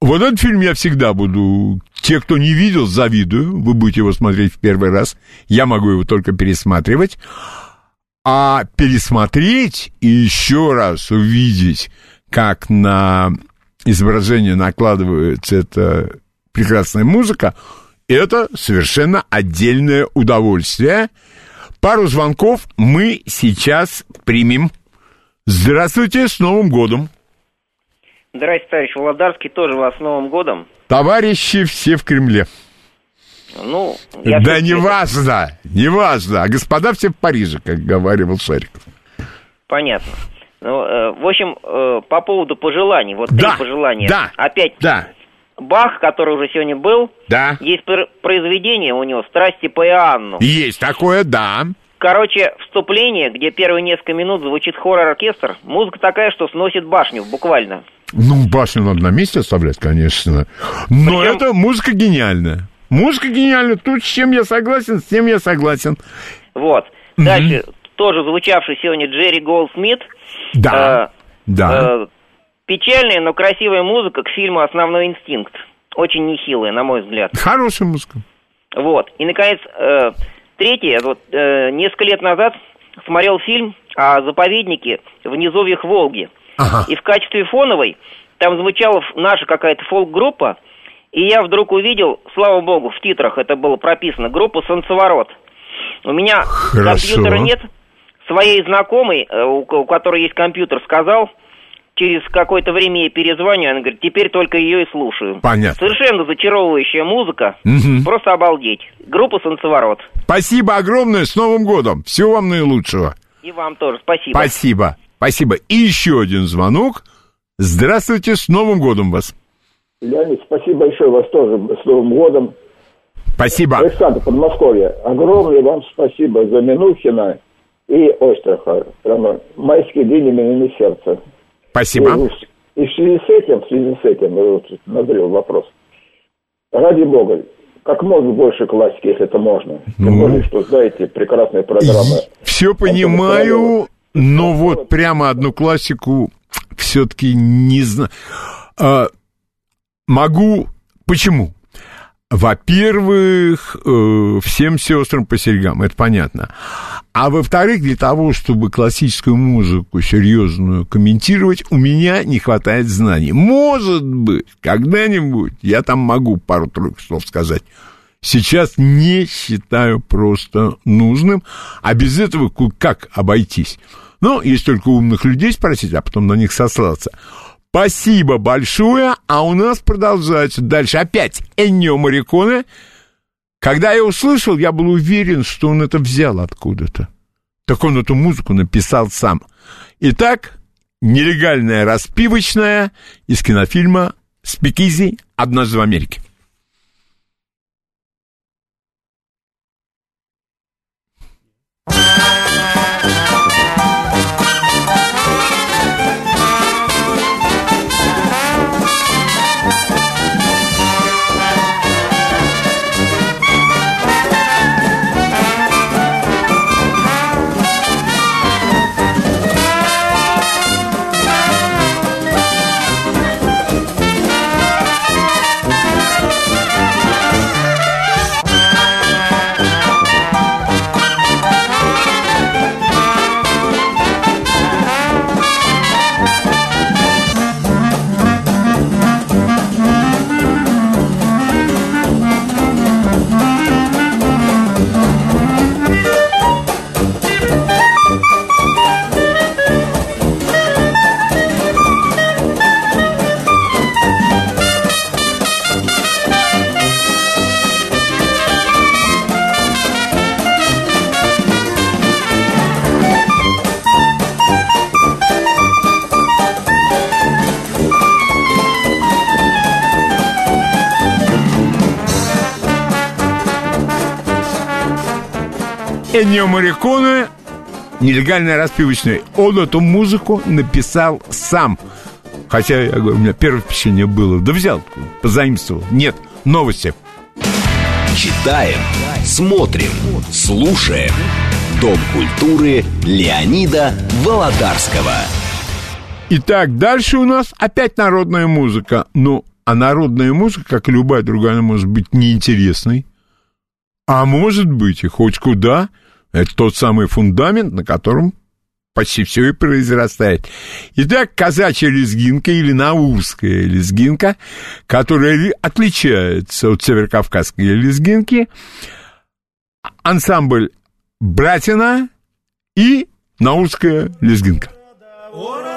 [SPEAKER 2] Вот этот фильм я всегда буду... Те, кто не видел, завидую. Вы будете его смотреть в первый раз. Я могу его только пересматривать. А пересмотреть и еще раз увидеть, как на изображение накладывается эта прекрасная музыка, это совершенно отдельное удовольствие. Пару звонков мы сейчас примем. Здравствуйте, с Новым годом!
[SPEAKER 11] Здравствуйте, товарищ Володарский, тоже вас с Новым годом.
[SPEAKER 2] Товарищи все в Кремле.
[SPEAKER 11] Ну,
[SPEAKER 2] да
[SPEAKER 11] всё-таки-
[SPEAKER 2] не важно, не важно, а господа все в Париже, как говорил Шариков.
[SPEAKER 11] Понятно. Ну, э, в общем, э, по поводу пожеланий, вот
[SPEAKER 2] Да,
[SPEAKER 11] три пожелания.
[SPEAKER 2] да,
[SPEAKER 11] Опять
[SPEAKER 2] Да,
[SPEAKER 11] Бах, который уже сегодня был,
[SPEAKER 2] да,
[SPEAKER 11] есть пр- произведение у него «Страсти по Иоанну».
[SPEAKER 2] есть такое, да.
[SPEAKER 11] Короче, вступление, где первые несколько минут звучит хор-оркестр. Музыка такая, что сносит башню, буквально.
[SPEAKER 2] Ну, башню надо на месте оставлять, конечно. Но это музыка гениальная. Музыка гениальная. Тут с чем я согласен, с тем я согласен.
[SPEAKER 11] Вот. Дальше, тоже звучавший сегодня Джерри Голдсмит.
[SPEAKER 2] Да,
[SPEAKER 11] Э,
[SPEAKER 2] да.
[SPEAKER 11] э, печальная, но красивая музыка к фильму «Основной инстинкт». Очень нехилая, на мой взгляд.
[SPEAKER 2] Хорошая музыка.
[SPEAKER 11] Вот. И, наконец, э, третье. Вот, э, несколько лет назад смотрел фильм о заповеднике в низовьях Волги.
[SPEAKER 2] Ага.
[SPEAKER 11] И в качестве фоновой там звучала наша какая-то фолк-группа. И я вдруг увидел, слава богу, в титрах это было прописано, группу «Солнцеворот». У меня
[SPEAKER 2] Хорошо.
[SPEAKER 11] компьютера нет. Своей знакомой, э, у, ко- у которой есть компьютер, сказал, через какое-то время ей перезвоню, она говорит, теперь только ее и слушаю.
[SPEAKER 2] Понятно.
[SPEAKER 11] Совершенно зачаровывающая музыка.
[SPEAKER 2] Мгм.
[SPEAKER 11] Просто обалдеть. Группа «Солнцеворот».
[SPEAKER 2] Спасибо огромное, с Новым годом. Всего вам наилучшего.
[SPEAKER 11] И вам тоже спасибо.
[SPEAKER 2] Спасибо. Спасибо. И еще один звонок. Здравствуйте, с Новым годом вас.
[SPEAKER 12] Леонид, спасибо большое вас тоже с Новым годом.
[SPEAKER 2] Спасибо.
[SPEAKER 12] Александр, Подмосковье. Огромное вам спасибо за Минухина и Остраха. Прямо майские дни именины сердца.
[SPEAKER 2] Спасибо.
[SPEAKER 12] И, и в связи с этим, в связи с этим, вот назрел вопрос. Ради бога, как можно больше классики, если это можно. Тем
[SPEAKER 2] Ну.
[SPEAKER 12] более, что, знаете, прекрасная программа.
[SPEAKER 2] Все понимаю, но вот прямо одну классику все-таки не знаю. А, могу. Почему? Во-первых, э, всем сестрам по серьгам, это понятно. А во-вторых, для того, чтобы классическую музыку серьезную комментировать, у меня не хватает знаний. Может быть, когда-нибудь я там могу пару-тройку слов сказать. Сейчас не считаю просто нужным, а без этого как обойтись? Ну, есть только умных людей спросить, а потом на них сослаться. Спасибо большое, а у нас продолжается дальше опять Эннио Мариконе. Когда я услышал, я был уверен, что он это взял откуда-то. Так он эту музыку написал сам. Итак, нелегальная распивочная из кинофильма «Спикизи. Однажды в Америке».
[SPEAKER 13] Thank
[SPEAKER 2] Эннио Мариконе нелегальная распивочная. Он эту музыку написал сам. Хотя, я говорю, у меня первое впечатление было. Да взял, позаимствовал. Нет, новости.
[SPEAKER 1] Читаем, смотрим, слушаем. Дом культуры Леонида Володарского.
[SPEAKER 2] Итак, дальше у нас опять народная музыка. Ну, а народная музыка, как и любая другая, она может быть неинтересной. А может быть и хоть куда. Это тот самый фундамент, на котором почти все и произрастает. Итак, казачья лезгинка или наурская лезгинка, которая отличается от северокавказской лезгинки, ансамбль «Братина» и наурская лезгинка. Если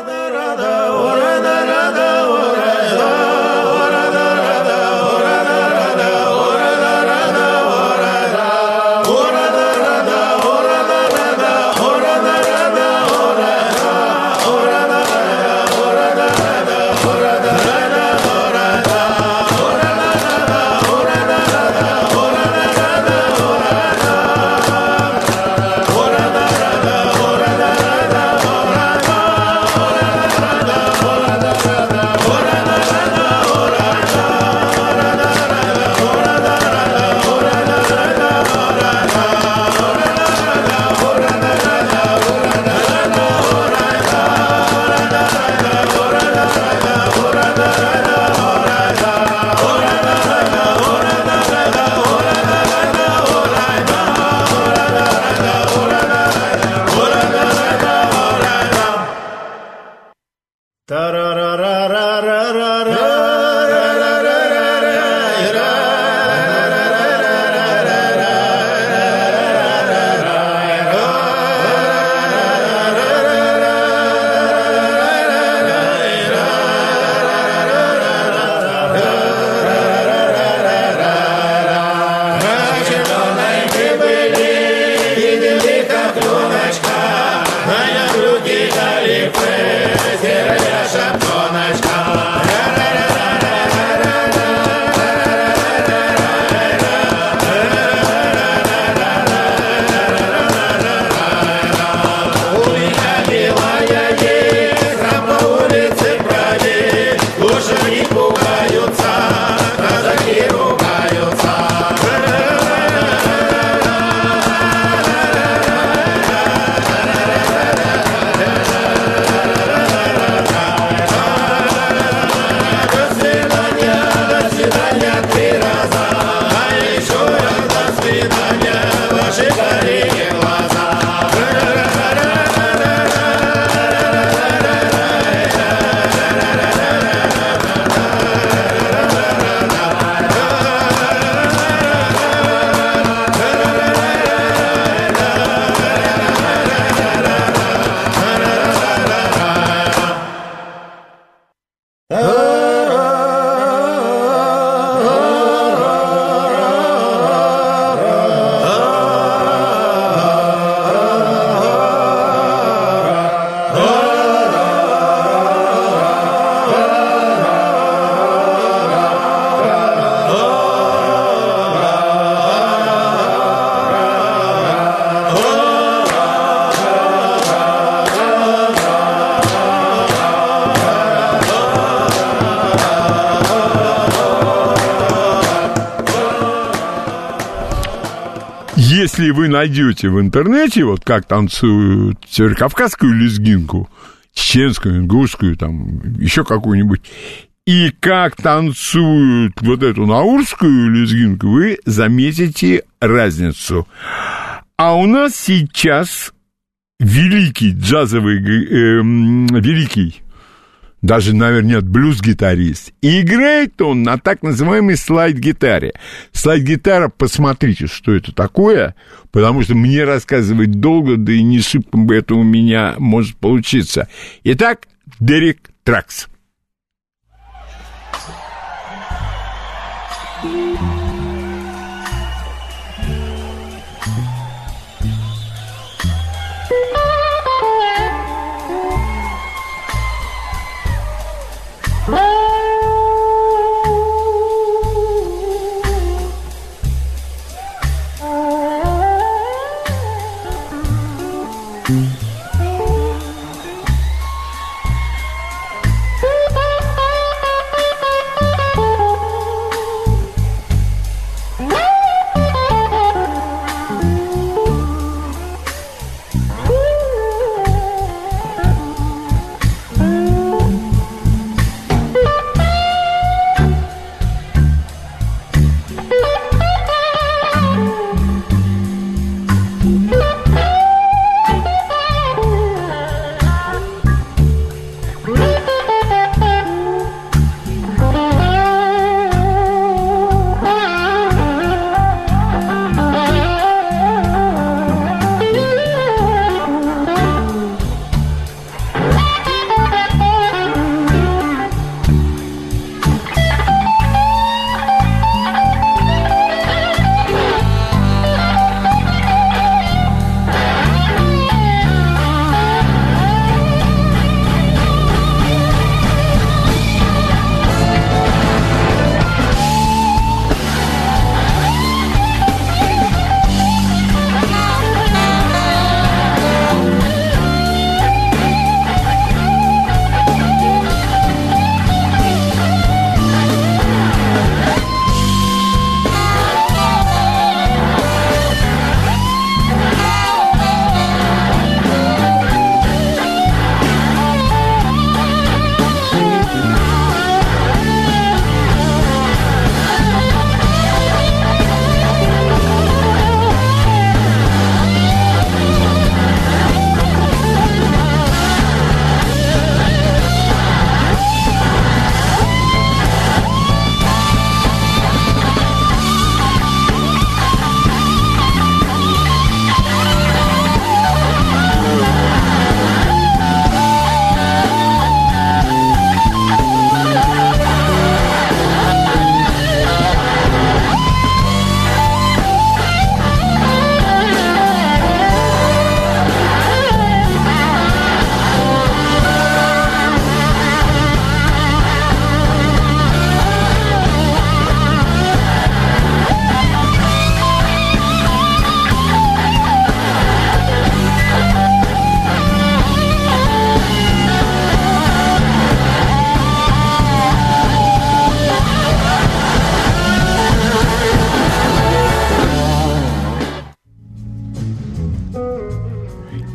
[SPEAKER 2] вы найдете в интернете, вот как танцуют северокавказскую лезгинку, чеченскую, ингушскую, там, еще какую-нибудь, и как танцуют вот эту наурскую лезгинку, вы заметите разницу. А у нас сейчас великий джазовый, э, великий даже, наверное, нет, блюз-гитарист. И играет он на так называемой слайд-гитаре. Слайд-гитара, посмотрите, что это такое, потому что мне рассказывать долго, да и не шибко бы это у меня может получиться. Итак, Дерек Тракс.
[SPEAKER 14] Oh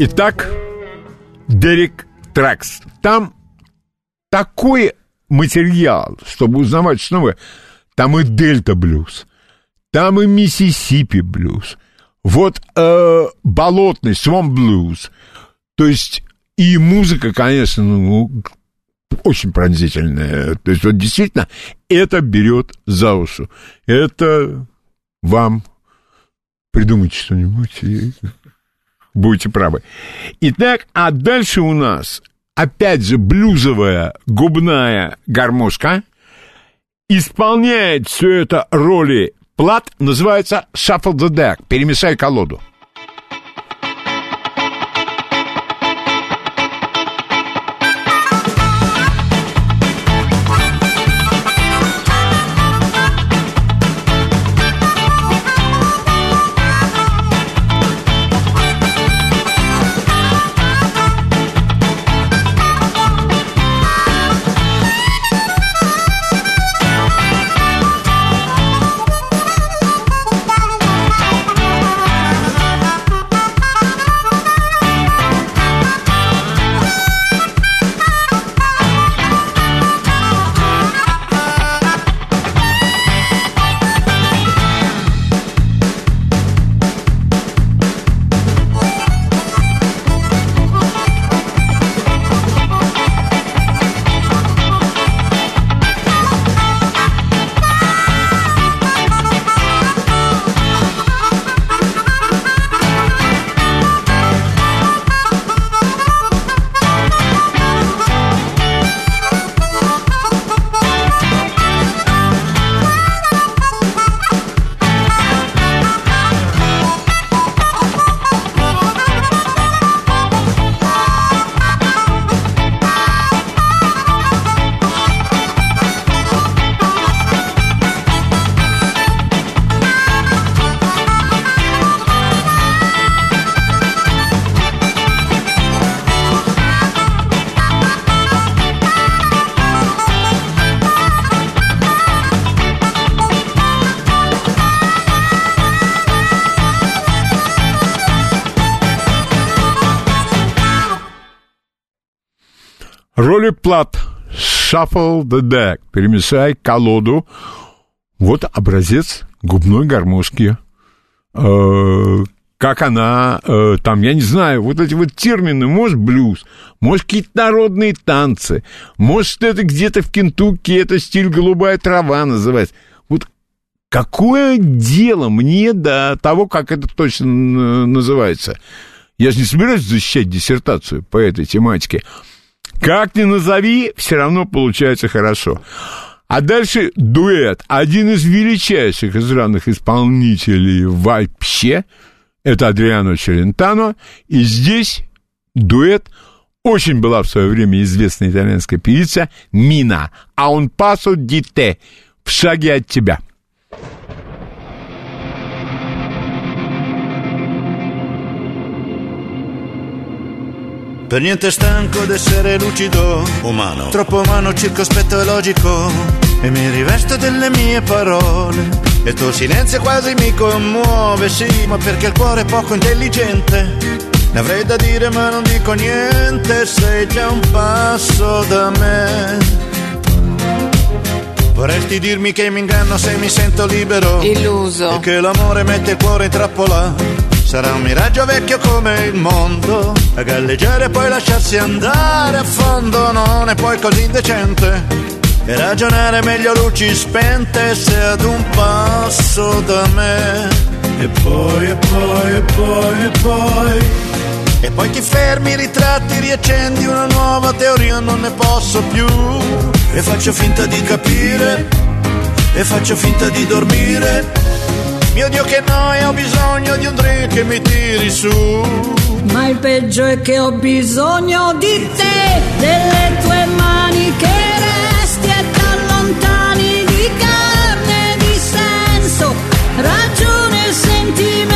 [SPEAKER 2] Итак, Дерек Тракс. Там такой материал, чтобы узнавать что новое. Там и Дельта блюз, там и Миссисипи блюз. Вот э, болотный Свом блюз. То есть и музыка, конечно, ну, очень пронзительная. То есть вот действительно это берет за уши. Это вам придумайте что-нибудь будете правы. Итак, а дальше у нас опять же блюзовая губная гармошка. Исполняет все это роли плат, называется Shuffle the Deck, перемешай колоду. Shuffle the deck. Перемешай колоду. Вот образец губной гармошки. Э, как она, э, там, я не знаю, вот эти вот термины, может, блюз, может, какие-то народные танцы, может, это где-то в Кентукки, это стиль голубая трава называется. Вот какое дело мне до того, как это точно называется? Я же не собираюсь защищать диссертацию по этой тематике. Как ни назови, все равно получается хорошо. А дальше дуэт. Один из величайших изранных исполнителей вообще. Это Адриано Челентано. И здесь дуэт очень была в свое время известная итальянская певица Мина. А он пасо ди те. В шаге от тебя.
[SPEAKER 15] Per niente stanco d'essere lucido, umano, troppo umano, circospetto e logico, e mi rivesto delle mie parole. E il tuo silenzio quasi mi commuove, sì, ma perché il cuore è poco intelligente. Ne avrei da dire ma non dico niente, sei già un passo da me. Vorresti dirmi che mi inganno se mi sento libero
[SPEAKER 16] Illuso
[SPEAKER 15] E che l'amore mette il cuore in trappola Sarà un miraggio vecchio come il mondo A galleggiare e poi lasciarsi andare a fondo Non è poi così indecente E ragionare meglio luci spente Se ad un passo da me E poi, e poi, e poi, e poi e poi ti fermi, ritratti, riaccendi una nuova teoria, non ne posso più. E faccio finta di capire, e faccio finta di dormire. Mio Dio che noia, ho bisogno di un drink che mi tiri su.
[SPEAKER 17] Ma il peggio è che ho bisogno di te, delle tue mani che resti e t'allontani di carne, di senso, ragione e sentimento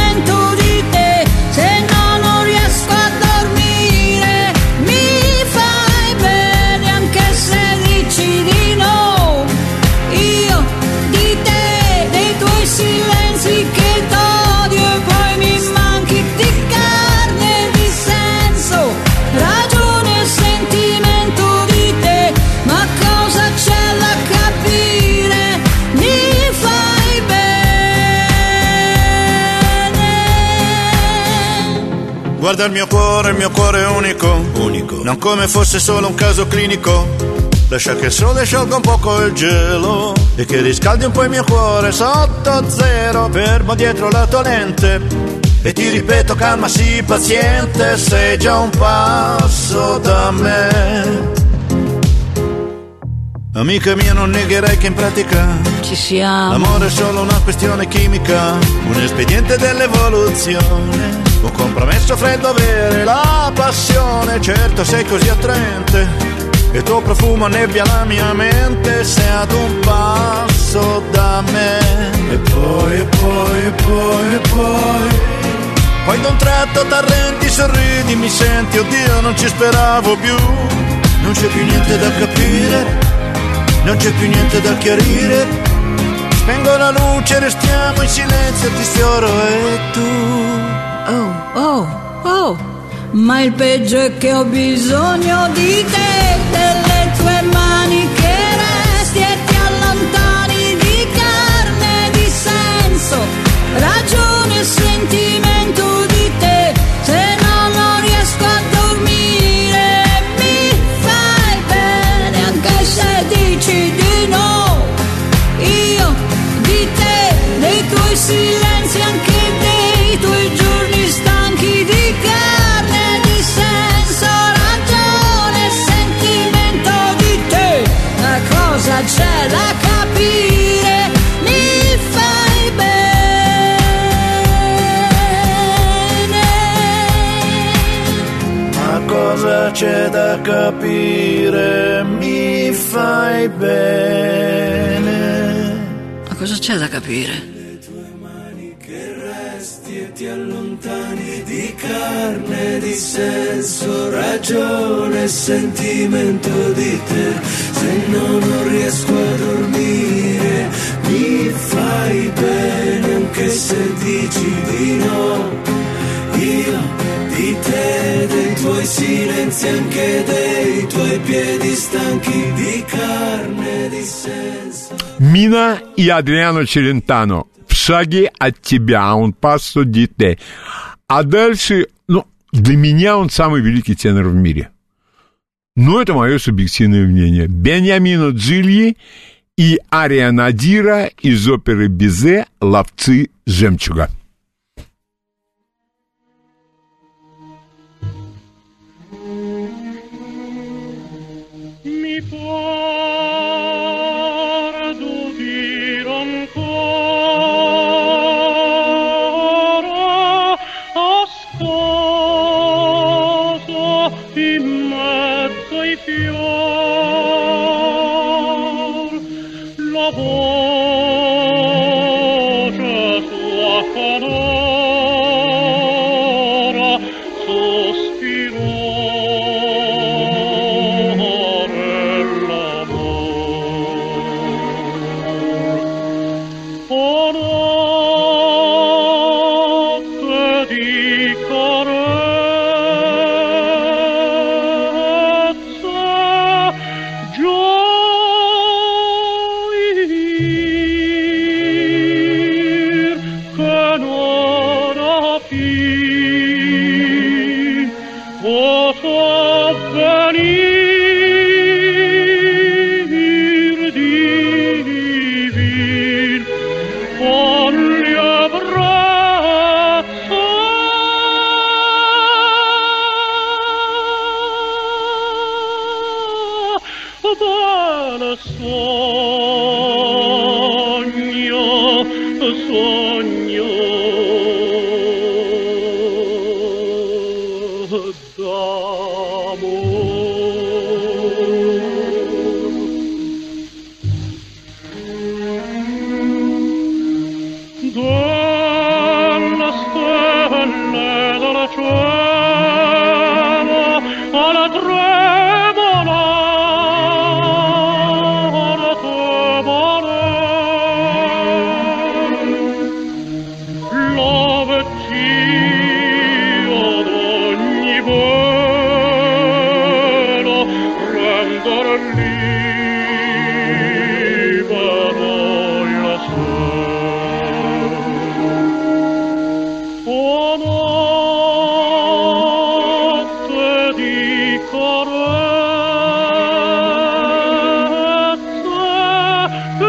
[SPEAKER 15] Guarda il mio cuore, il mio cuore è unico, unico, non come fosse solo un caso clinico. Lascia che il sole sciolga un poco il gelo e che riscaldi un po' il mio cuore sotto zero, fermo dietro la tua lente. E ti ripeto, calma, sii paziente, sei già un passo da me. Amica mia, non negherai che in pratica
[SPEAKER 17] Ci siamo.
[SPEAKER 15] L'amore è solo una questione chimica, un espediente dell'evoluzione, un compromesso fra il dovere e la passione. Certo sei così attraente, il tuo profumo annebbia la mia mente, sei ad un passo da me. E poi, e poi, e poi, e poi. Poi da un tratto t'arrendi, sorridi, mi senti, oddio non ci speravo più. Non c'è più niente da capire, non c'è più niente da chiarire. Spengo la luce, restiamo in silenzio, ti sfioro e tu.
[SPEAKER 17] Oh, oh. Ma il peggio è che ho bisogno di te, delle tue mani capire? Mi fai bene.
[SPEAKER 15] Ma cosa c'è da capire?
[SPEAKER 5] resti e ti allontani di carne, di senso, ragione e sentimento di te. Se no non riesco
[SPEAKER 18] Мина и Адриано Челентано в шаге от тебя, он пассо дите. А дальше, ну, для меня он самый великий тенор в мире. Но это мое субъективное мнение. Беньямино Джильи и Ария Надира из оперы Бизе «Ловцы жемчуга».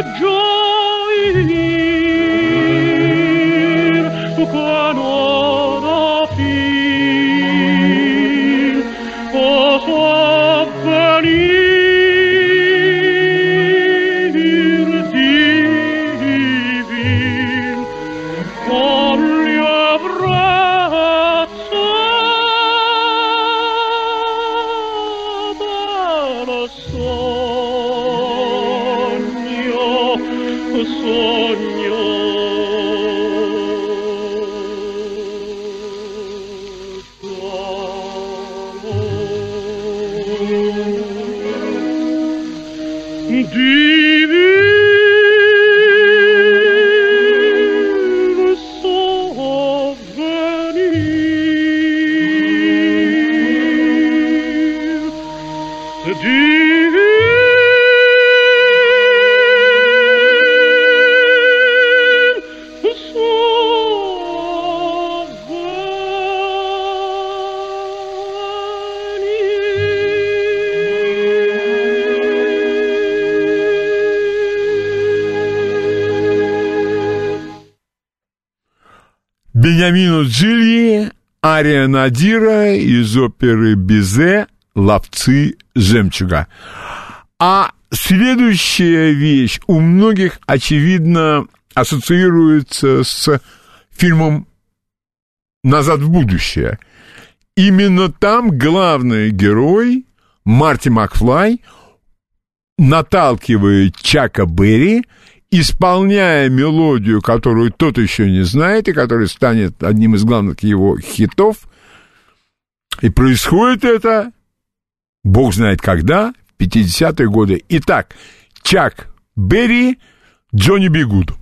[SPEAKER 18] good Надира из оперы Бизе «Ловцы жемчуга». А следующая вещь у многих, очевидно, ассоциируется с фильмом «Назад в будущее». Именно там главный герой Марти Макфлай наталкивает Чака Берри, исполняя мелодию, которую тот еще не знает, и которая станет одним из главных его хитов. И происходит это, бог знает когда, в 50-е годы. Итак, Чак Берри, Джонни Бигуд.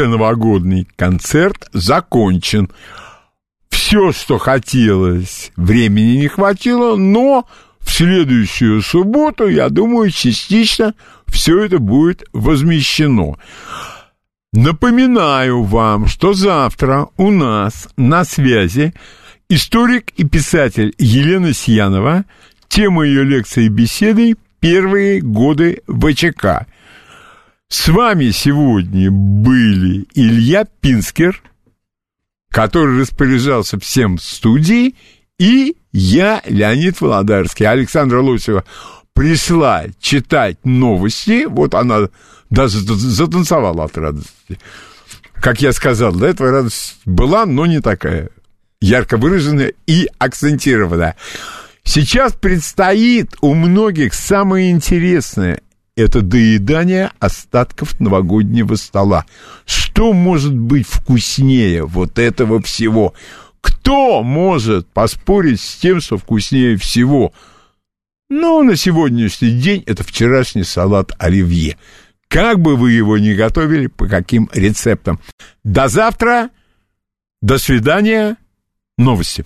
[SPEAKER 2] После новогодний концерт закончен. Все, что хотелось, времени не хватило, но в следующую субботу, я думаю, частично все это будет возмещено. Напоминаю вам, что завтра у нас на связи историк и писатель Елена Сиянова. Тема ее лекции и беседы «Первые годы ВЧК». С вами сегодня были Илья Пинскер, который распоряжался всем в студии, и я, Леонид Володарский. Александра Лосева пришла читать новости, вот она даже затанцевала от радости. Как я сказал, до этого радость была, но не такая ярко выраженная и акцентированная. Сейчас предстоит у многих самое интересное – это доедание остатков новогоднего стола. Что может быть вкуснее вот этого всего? Кто может поспорить с тем, что вкуснее всего? Ну, на сегодняшний день это вчерашний салат оливье. Как бы вы его ни готовили, по каким рецептам. До завтра. До свидания. Новости.